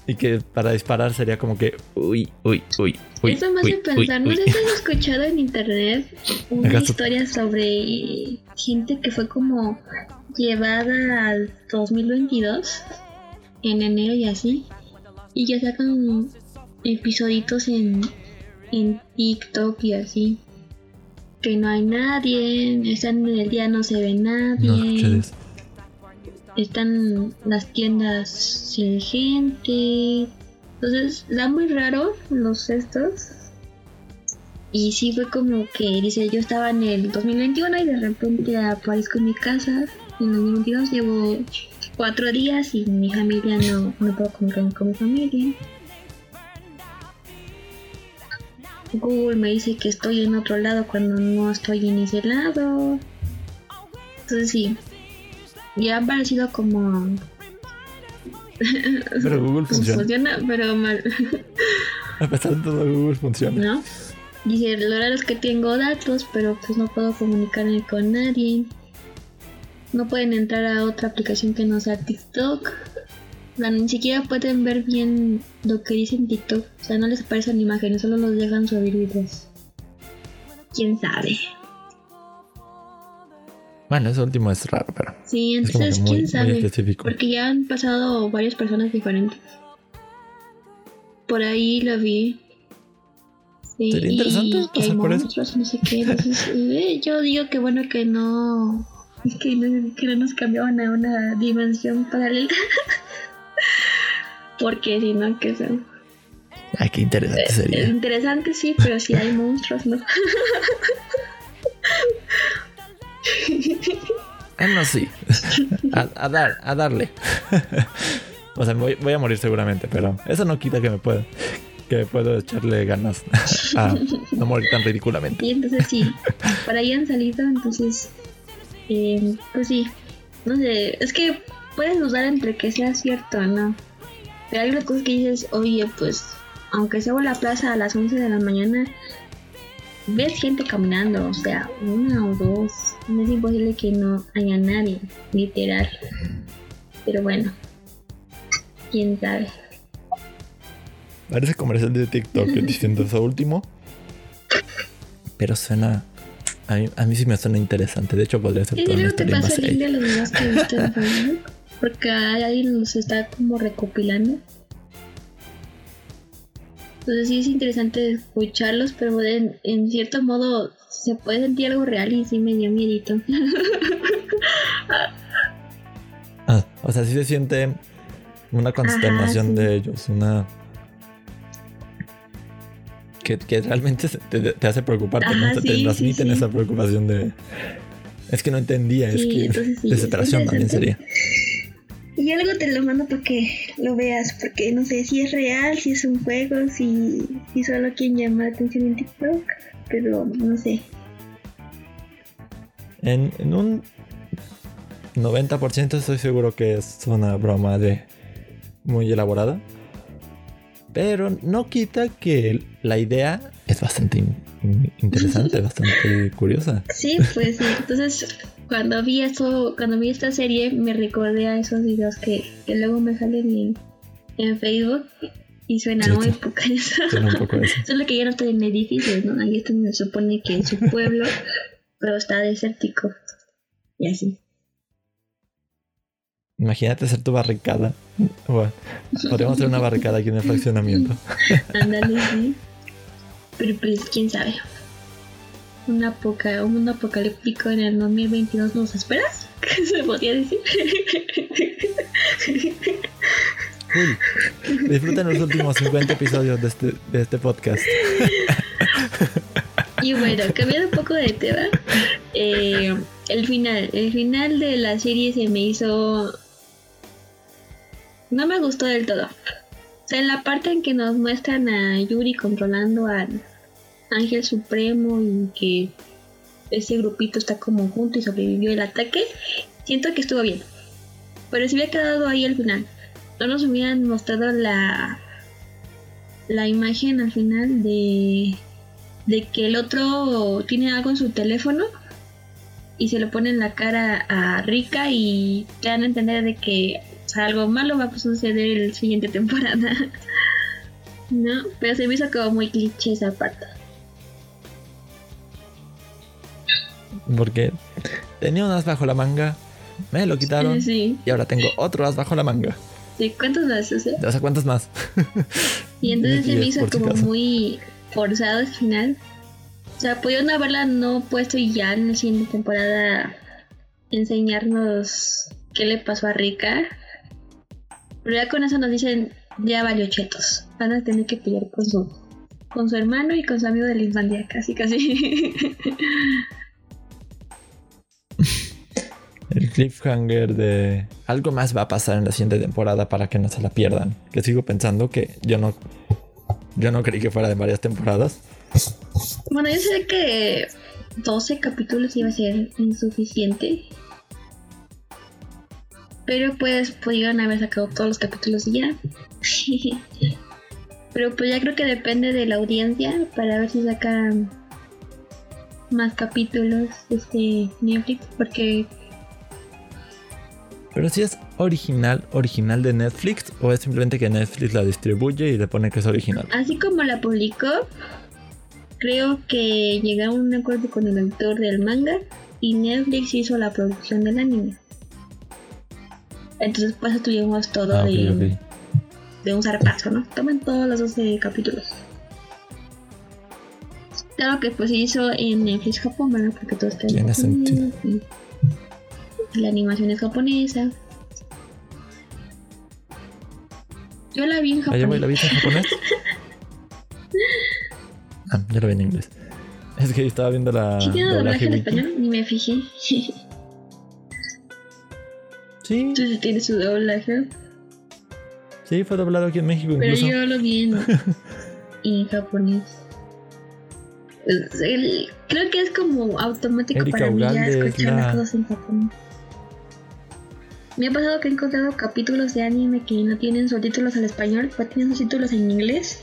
Y que para disparar sería como que. Uy, uy, uy, uy. Eso me uy, hace pensar, uy, no uy. sé si has escuchado en internet una historia sobre gente que fue como llevada al 2022 en enero y así y ya sacan episoditos en, en TikTok y así que no hay nadie, están en el día no se ve nadie, No están las tiendas sin gente. Entonces, da muy raro los estos. Y sí fue como que dice, yo estaba en el 2021 y de repente aparezco en mi casa. En el 2022 llevo cuatro días y mi familia no, no puedo comunicarme con mi familia. Google me dice que estoy en otro lado cuando no estoy en ese lado. Entonces sí, ya han parecido como Pero Google funciona. funciona, pero mal, A pesar de todo, Google funciona. ¿no? Dice, lo raro es que tengo datos, pero pues no puedo comunicarme con nadie. No pueden entrar a otra aplicación que no sea TikTok. O sea, ni siquiera pueden ver bien lo que dice en TikTok. O sea, no les aparecen imágenes, solo los dejan subir videos. ¿Quién sabe? Bueno, eso último es raro, pero. Sí, entonces, muy, ¿quién sabe? Porque ya han pasado varias personas diferentes. Por ahí lo vi. Sí, Sería interesante y que hay pasar por eso. monstruos, no sé qué. Entonces, eh, yo digo que bueno que no, que no. Que no nos cambiaban a una dimensión paralela. Porque si no, que son. Ay, qué interesante Es sería. interesante, sí, pero si hay monstruos, ¿no? Ah, no, sí. A, a dar, a darle. o sea, voy, voy a morir seguramente, pero eso no quita que me pueda. Que puedo echarle ganas a no morir tan ridículamente. Y entonces sí, por ahí han salido, entonces, eh, pues sí, no sé, es que puedes dudar entre que sea cierto o no. Pero hay una cosa que dices, oye, pues, aunque se a la plaza a las 11 de la mañana, ves gente caminando, o sea, una o dos, no es imposible que no haya nadie, literal. Pero bueno, quién sabe. Parece comercial de TikTok diciendo eso último. Pero suena. A mí, a mí sí me suena interesante. De hecho, podría ser toda una historia link de ello. los videos que he visto en Facebook. Porque alguien los está como recopilando. Entonces sí es interesante escucharlos, pero en, en cierto modo se puede sentir algo real y sí me dio miedito. Ah, o sea, sí se siente una consternación sí. de ellos. Una. Que, que realmente te, te hace preocuparte, ¿no? Ajá, Te- sí, te sí, transmiten sí. esa preocupación de. Es que no entendía, es que. desesperación es también sería. Y algo te lo mando para que lo veas, porque no sé si es real, si es un juego, si, si solo quieren llamar la atención en TikTok, pero no sé. En, en un 90% estoy seguro que es una broma de muy elaborada. Pero no quita que la idea es bastante in- in- interesante, bastante curiosa. Sí, pues sí. Entonces, cuando vi eso, cuando vi esta serie, me recordé a esos videos que, que luego me salen en, en Facebook y suena Sí, muy sí. poca eso. Suena un poco eso. Solo que ya no estoy en edificios, ¿no? Ahí está se supone que es su pueblo, pero está desértico. Y así. Imagínate ser tu barricada. Bueno, podríamos hacer una barricada aquí en el fraccionamiento. Ándale, sí. Pero pues, quién sabe. Un, apoca, un mundo apocalíptico en el 2022 nos esperas? ¿Qué se podría decir? Cool. Disfruten los últimos 50 episodios de este, de este podcast. Y bueno, cambiando un poco de tema, eh, el final, el final de la serie se me hizo, no me gustó del todo. O sea, en la parte en que nos muestran a Yuri controlando al Ángel Supremo y que ese grupito está como junto y sobrevivió el ataque, siento que estuvo bien. Pero si hubiera quedado ahí al final, no nos hubieran mostrado la la imagen al final de de que el otro tiene algo en su teléfono y se lo pone en la cara a Rika y te dan a entender de que algo malo va a suceder en la siguiente temporada. no, pero se me hizo como muy cliché esa parte. Porque tenía un as bajo la manga, me lo quitaron y ahora tengo otro as bajo la manga. ¿De cuántos más? O sea, cuántos más? y entonces se me hizo como muy forzado al final. O sea, pudieron haberla no puesto y ya en la siguiente temporada enseñarnos qué le pasó a Rika. Pero ya con eso nos dicen, ya valió chetos. Van a tener que pelear con su, con su hermano y con su amigo de la infancia, casi, casi. El cliffhanger de algo más va a pasar en la siguiente temporada para que no se la pierdan. Que sigo pensando que yo no yo no creí que fuera de varias temporadas. Bueno, yo sé que 12 capítulos iba a ser insuficiente. Pero pues pudieron haber sacado todos los capítulos ya. Pero pues ya creo que depende de la audiencia para ver si sacan más capítulos este Netflix porque pero si es original, original de Netflix o es simplemente que Netflix la distribuye y le pone que es original. Así como la publicó, creo que llegaron a un acuerdo con el autor del manga y Netflix hizo la producción del anime. Entonces pues tuvimos todo ah, de, de un zarpazo, ¿no? Toman todos los 12 capítulos. Claro que pues se hizo en Netflix Japón, ¿verdad? Porque todo está en Japón la animación es japonesa. Yo la vi en japonés. ¿La viste en japonés? ah, yo la vi en inglés. Es que estaba viendo la. ¿Sí tiene doblaje en español? Ni me fijé. sí. Entonces tiene su doblaje. Sí, fue doblado aquí en México. Pero yo lo vi en, en japonés. Creo que es como automático para mí ya escuchar las cosas en japonés. Me ha pasado que he encontrado capítulos de anime que no tienen subtítulos al español, pero tienen subtítulos en inglés.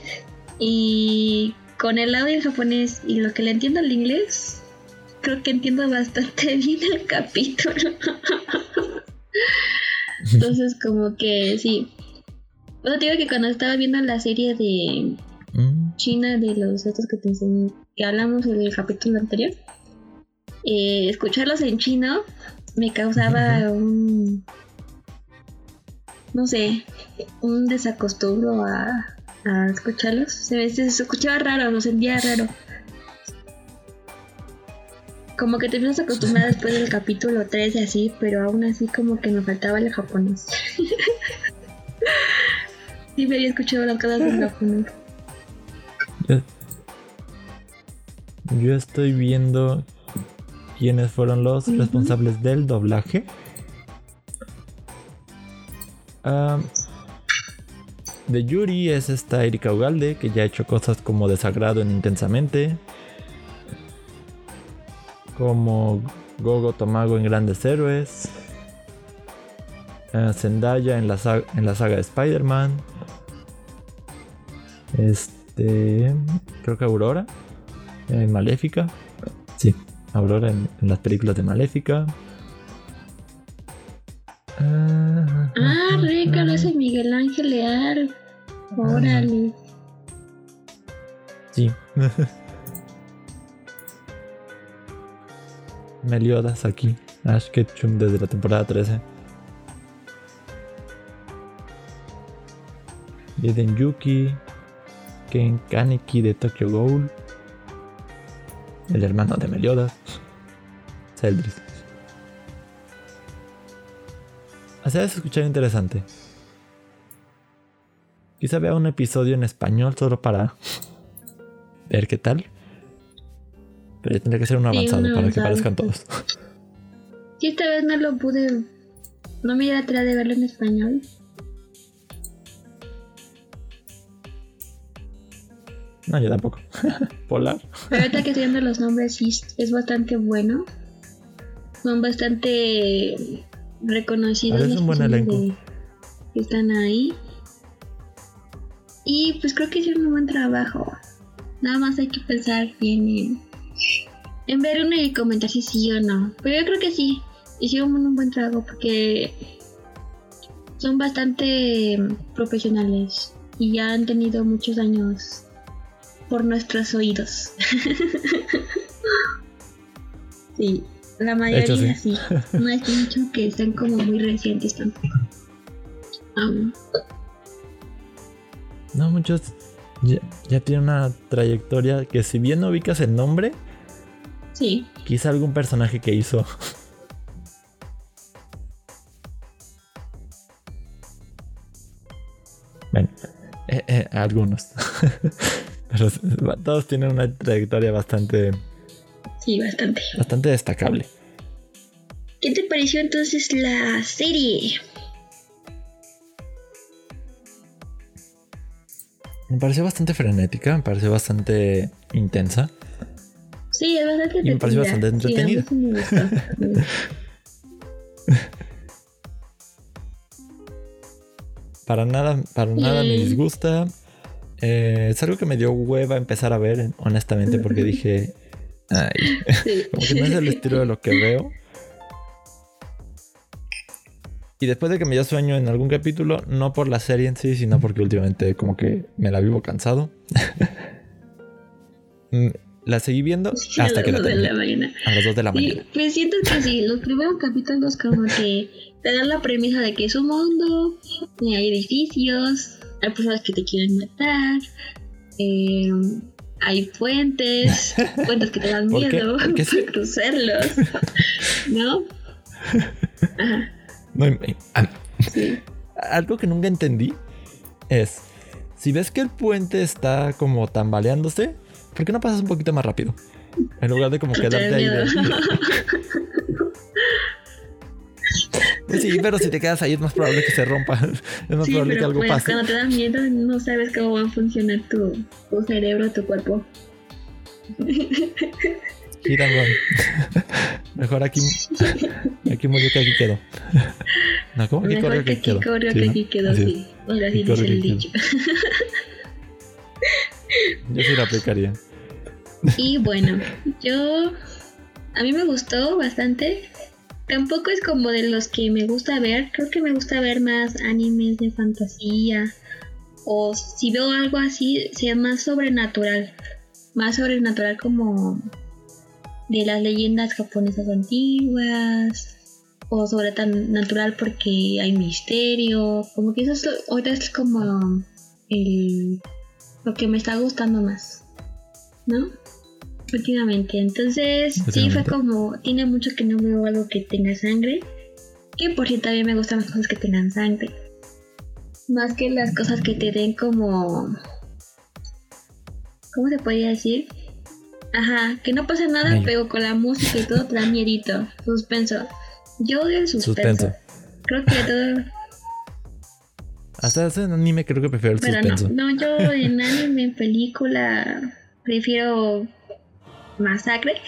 Y con el audio en japonés y lo que le entiendo al inglés, creo que entiendo bastante bien el capítulo. Entonces, como que sí. O sea, digo que cuando estaba viendo la serie de mm. China, de los estos que te enseñé, que hablamos en el capítulo anterior, eh, escucharlos en chino me causaba un no sé, un desacostumbro a, a escucharlos. Se, se, escuchaba raro, lo sentía raro. Como que te empiezas a acostumbrar después del capítulo 13 así, pero aún así como que me faltaba el japonés. sí me había escuchado las cosas en japonés. Yo estoy viendo quiénes fueron los responsables del doblaje. De Yuri es esta Erika Ugalde, que ya ha hecho cosas como Desagrado en Intensamente, como Gogo Tomago en Grandes Héroes, Zendaya en la, saga, en la saga de Spider-Man, este, creo que Aurora en Maléfica, sí, Aurora en las películas de Maléfica. Ah, Reca, lo hace Miguel Ángel Leal. Órale. Sí. Meliodas aquí. Ash Ketchum desde la temporada 13. Eden Yuki. Ken Kaneki de Tokyo Ghoul. El hermano de Meliodas. Celdris. Así es escuchar interesante. Quizá vea un episodio en español solo para ver qué tal. Pero tendría que ser un avanzado para que parezcan todos. Sí, esta vez no lo pude. No me iba a tratar de verlo en español. No, yo tampoco. Polar. Pero ahorita que estoy viendo los nombres, sí, es bastante bueno. Son bastante reconocidos. Las un buen elenco. de- que están ahí. Y pues creo que hicieron un buen trabajo. Nada más hay que pensar bien en, en ver uno y comentar si sí o no. Pero yo creo que sí. Hicieron un buen trabajo porque son bastante profesionales y ya han tenido muchos años por nuestros oídos. sí, la mayoría sí. sí. No es mucho que sean como muy recientes tampoco. Aún. No, muchos ya, ya tienen una trayectoria que si bien no ubicas el nombre, sí, quizá algún personaje que hizo. Bueno, eh, eh, algunos. Todos tienen una trayectoria bastante, sí, bastante. bastante destacable. ¿Qué te pareció entonces la serie? Me pareció bastante frenética, me pareció bastante intensa. Sí, es bastante Y me pareció bastante entretenida. sí me gustó. Me gustó. Para nada, para nada me Mm. disgusta. Eh, es algo que me dio hueva empezar a ver, honestamente, porque dije, ay, Sí. como que no es el estilo de lo que veo. Y después de que me dio sueño en algún capítulo, no por la serie en sí, sino porque últimamente como que me la vivo cansado. Mm, la seguí viendo hasta que la terminé. A las 2 de la Sí, mañana. pues siento que sí, los primeros capítulos como que te dan la premisa de que es un mundo, y hay edificios, hay personas que te quieren matar, eh, hay puentes, puentes que te dan ¿Por qué? miedo ¿Por qué sí? cruzarlos, ¿no? Ajá, No, me- a- sí. algo que nunca entendí es, si ves que el puente está como tambaleándose, ¿por qué no pasas un poquito más rápido? En lugar de como quedarte da ahí. de- sí, pero si te quedas ahí es más probable que se rompa. Es más Sí, probable que algo pues pase. cuando te da miedo no sabes cómo va a funcionar tu, tu cerebro, tu cuerpo. Run. Mejor aquí, aquí murió que aquí quedó. No, ¿cómo aquí corrió que quedó? corrió que aquí quedó, sí. Dice el dicho. Yo sí lo aplicaría. Y bueno, yo. A mí me gustó bastante. Tampoco es como de los que me gusta ver. Creo que me gusta ver más animes de fantasía. O si veo algo así, sea más sobrenatural. Más sobrenatural como de las leyendas japonesas antiguas. O sobre tan natural porque hay misterio. Como que eso es, ahorita es como el, lo que me está gustando más. ¿No? Últimamente. Entonces, sí fue como. Tiene mucho que no veo algo que tenga sangre. Que por cierto, también me gustan las cosas que tengan sangre. Más que las cosas que te den como. ¿Cómo se podría decir? Ajá, que no pasa nada, pero con la música y todo te da miedito. Suspenso. Yo odio el suspenso. Suspenso. Creo que todo. Hasta ese anime creo que prefiero el Pero suspenso. no, no, yo en anime, en película, prefiero masacre.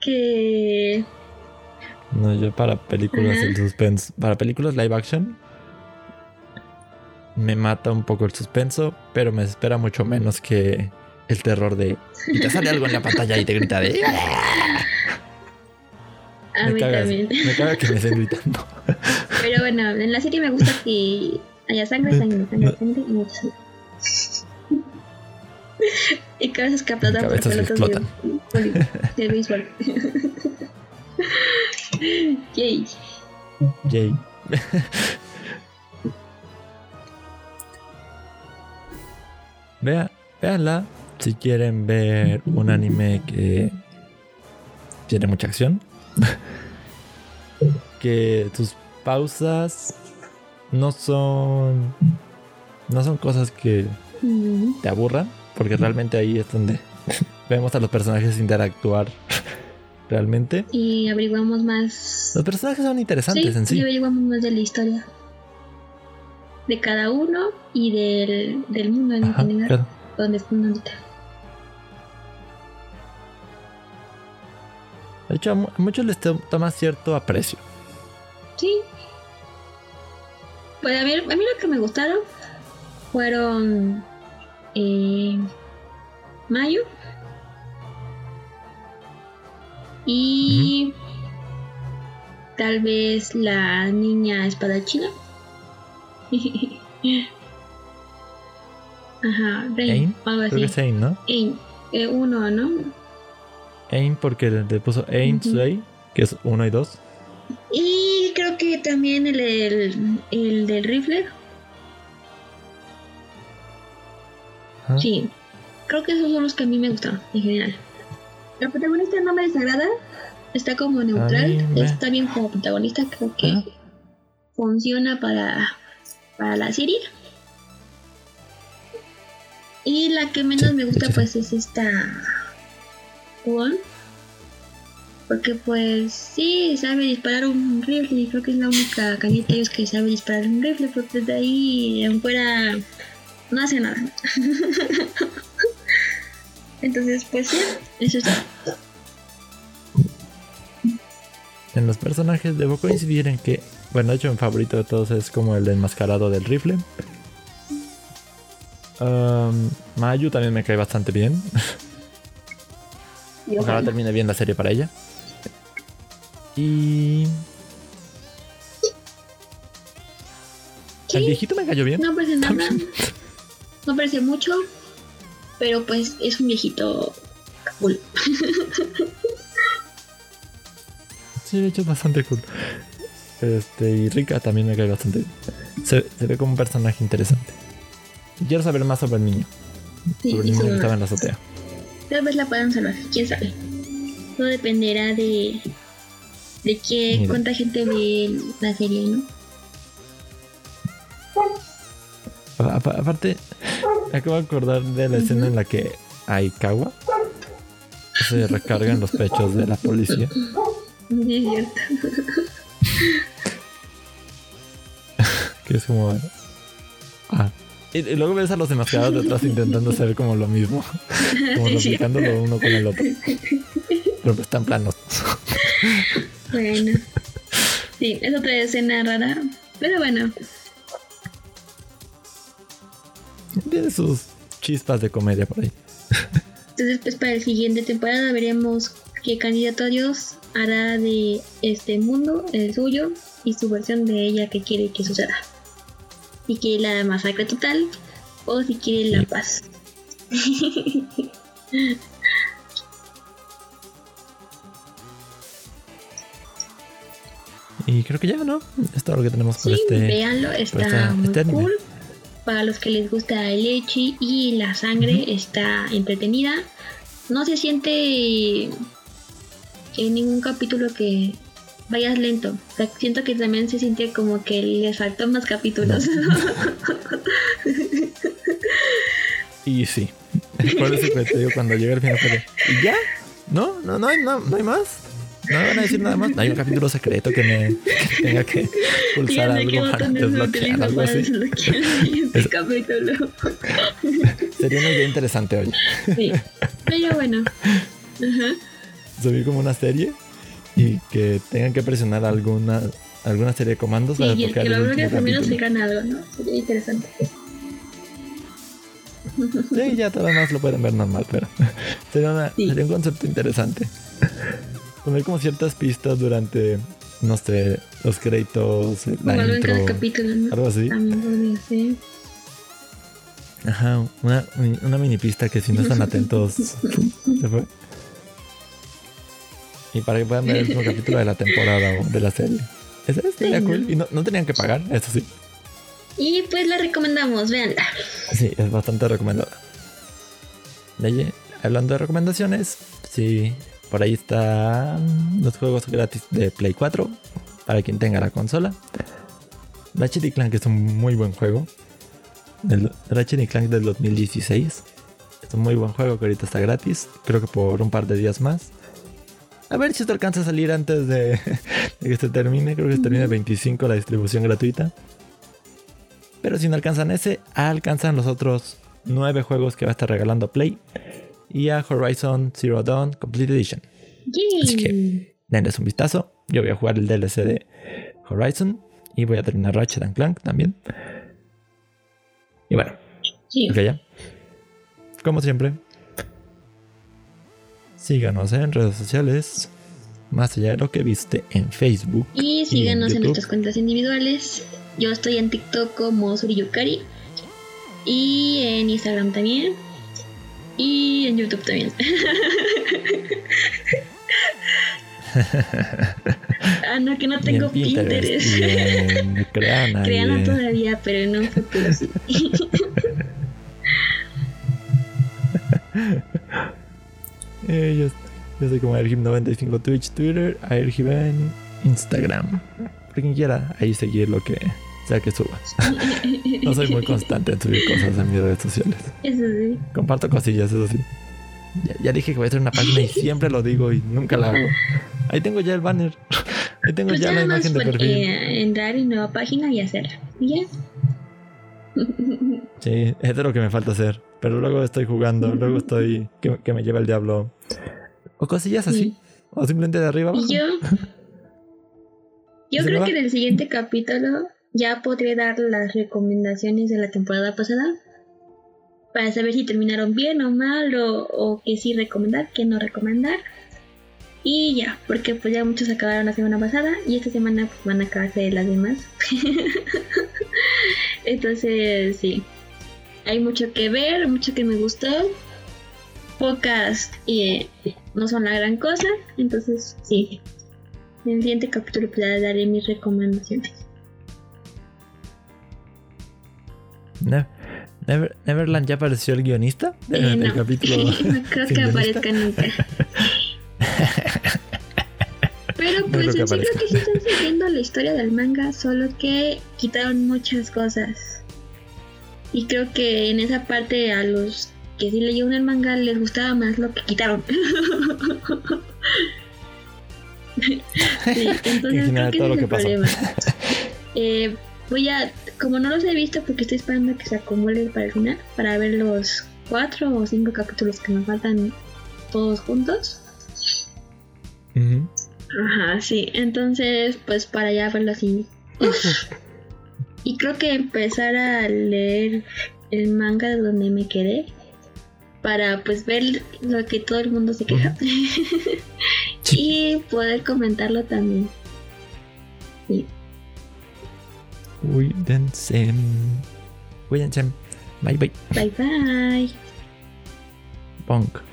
que. No, yo para películas el suspenso. Para películas live action. Me mata un poco el suspenso, pero me espera mucho menos que el terror de. Y te sale algo en la pantalla y te grita de. A me mí caga, también. me caga que me estén gritando. Pero bueno, en la serie me gusta que haya sangre, sangre, sangre, sangre y mucha sangre. Y cabezas que aplaudan por pelotas de, de, de béisbol. Yay. Yay. Vea, véanla si quieren ver un anime que tiene mucha acción. que tus pausas no son no son cosas que Mm, te aburran, porque realmente ahí es donde vemos a los personajes interactuar realmente. Y averiguamos más. Los personajes son interesantes sí, en sí. y averiguamos más de la historia. de cada uno y del, del mundo en Ajá, general, claro. donde están ahorita. De hecho, a mu- a muchos les to- toma cierto aprecio. Sí. Pues a mí, a mí lo que me gustaron fueron eh, Mayo y tal vez la niña espadachina. Ajá, Rain, algo Creo que así. es Ain, ¿no? Ain, eh, uno, ¿no? Ain porque le puso Ain. Sway, que es uno y dos. Y creo que también el, el, el del rifle. Ajá. Sí, creo que esos son los que a mí me gustan en general. La protagonista no me desagrada, está como neutral, me- está bien como protagonista, creo que Ajá. funciona para, para la serie. Y la que menos Sí, me de gusta sí. pues es esta Juan. Porque pues sí, sabe disparar un rifle y creo que es la única cañita de ellos que sabe disparar un rifle, pero desde ahí en fuera no hace nada. Entonces pues sí, eso es todo. En los personajes debo coincidir en que, bueno, de hecho mi favorito de todos es como el enmascarado del rifle. Um, Mayu también me cae bastante bien. Ojalá ojalá. termine bien la serie para ella. Y... El Sí. viejito me cayó bien. No parece nada. No parece mucho, pero pues es un viejito cool. Sí, de hecho es bastante cool. Este, y Rika también me cae bastante. Se, se ve como un personaje interesante. Y Quiero saber más sobre el niño. Sí, sobre el niño que estaba en la azotea. Tal vez la puedan salvar, quién sabe. Todo dependerá de de Mira. cuánta gente ve la serie, ¿no? Aparte, acabo de acordar de la escena en la que Aikawa se recarga en los pechos de la policía. Que es como. Ah. Y, y luego ves a los enmascarados detrás intentando hacer como lo mismo. Como replicándolo uno con el otro. Pero pues están planos. Bueno. Sí, es otra escena rara. Pero bueno, Tiene sus chispas de comedia por ahí. entonces pues para la siguiente temporada veremos qué candidato a Dios hará de este mundo el suyo y su versión de ella que quiere que suceda. Si quiere la masacre total o si quiere la paz. Y creo que ya, ¿no? Es todo lo que tenemos por Sí, este. véanlo, está muy este anime. cool. Para los que les gusta el leche y la sangre, está entretenida. No se siente en ningún capítulo que vayas lento. O sea, siento que también se siente como que le faltó más capítulos. Y sí. Cuando llega el final ¿Y ya? ¿No? ¿No, no, hay, no, no hay más? ¿No me van a decir nada más? ¿No hay un capítulo secreto que me que tenga que pulsar algo para se desbloquear algo para así? desbloquear capítulo. Sería una idea interesante hoy. Sí. Pero bueno. Ajá. Subir como una serie y que tengan que presionar alguna alguna serie de comandos Sí, para y el que lo bloquea nos capítulo. gana algo, ¿no? Sería interesante. Sí, ya todo demás lo pueden ver normal, pero sería, una- Sí. sería un concepto interesante. Poner como ciertas pistas durante, no sé, los créditos, la Como algo en intro, cada capítulo, ¿no? algo así. También podría ser. Ajá, una, una mini pista que si no están atentos se fue. Y para que puedan ver el último capítulo de la temporada o de la serie. Eso estaría Sí, cool. ¿no? Y no, no tenían que pagar, eso sí. Y pues la recomendamos, véanla. Sí, es bastante recomendada. De ahí, hablando de recomendaciones, sí, por ahí están los juegos gratis de Play 4 para quien tenga la consola. Ratchet y Clank es un muy buen juego. El Ratchet y Clank del 2016 es un muy buen juego que ahorita está gratis. Creo que por un par de días más. A ver si esto alcanza a salir antes de, de que se termine. Creo que se termina el 25 la distribución gratuita. Pero si no alcanzan ese, alcanzan los otros nueve juegos que va a estar regalando Play. Y a Horizon Zero Dawn Complete Edition. Así que denles un vistazo. Yo voy a jugar el DLC de Horizon. Y voy a terminar Ratchet and Clank también. Y bueno. Sí. Ok, ya. Como siempre. Síganos en redes sociales. Más allá de lo que viste en Facebook. Y síganos en, YouTube. nuestras cuentas individuales. Yo estoy en TikTok como Suriyukari. Y en Instagram también. Y en YouTube también. ah, no, que no Y en tengo Pinterest. Y en Creana. y Creana en- todavía, pero en un futuro sí. Eh, yo, yo soy como Airgim95 Twitch, Twitter, Airgim en Instagram. Por quien quiera, ahí seguir lo que sea que suba. No soy muy constante en subir cosas en mis redes sociales. Eso sí. Comparto cosillas, eso sí. Ya, ya dije que voy a hacer una página y siempre lo digo y nunca la hago. Ahí tengo ya el banner. Ahí tengo Pues ya la imagen de perfil. eh, entrar en nueva página y hacerla. ¿Y ya? Sí, es de lo que me falta hacer. Pero luego estoy jugando, luego estoy que, que me lleva el diablo. O cosillas así. O simplemente de arriba abajo. Y yo. Yo ¿Se me creo va? que en el siguiente capítulo ya podré dar las recomendaciones de la temporada pasada. Para saber si terminaron bien o mal, o, o que sí recomendar, que no recomendar. Y ya, porque pues ya muchos acabaron la semana pasada y esta semana pues, van a acabarse las demás. Entonces, sí. Hay mucho que ver, mucho que me gustó. Pocas eh, no son la gran cosa. Entonces, sí. En el siguiente capítulo pues ya daré mis recomendaciones. Ne- Never- Neverland ya apareció el guionista del, Eh, no. capítulo. no creo que aparezca nunca. Pero No pues que en sí creo que sí están siguiendo la historia del manga, solo que quitaron muchas cosas. Y creo que en esa parte a los que sí leyeron el manga les gustaba más lo que quitaron. sí, entonces creo que todo ese lo es que el pasó. problema. Eh, voy a, como no los he visto porque estoy esperando a que se acumulen para el final, para ver los cuatro o cinco capítulos que me faltan todos juntos. Ajá, sí. Entonces, pues para ya verlo así. y creo que empezar a leer el manga de donde me quedé. Para pues ver lo que todo el mundo se queja. y poder comentarlo también. Sí. Cuídense. Cuídense. Bye bye. Bye bye. Punk.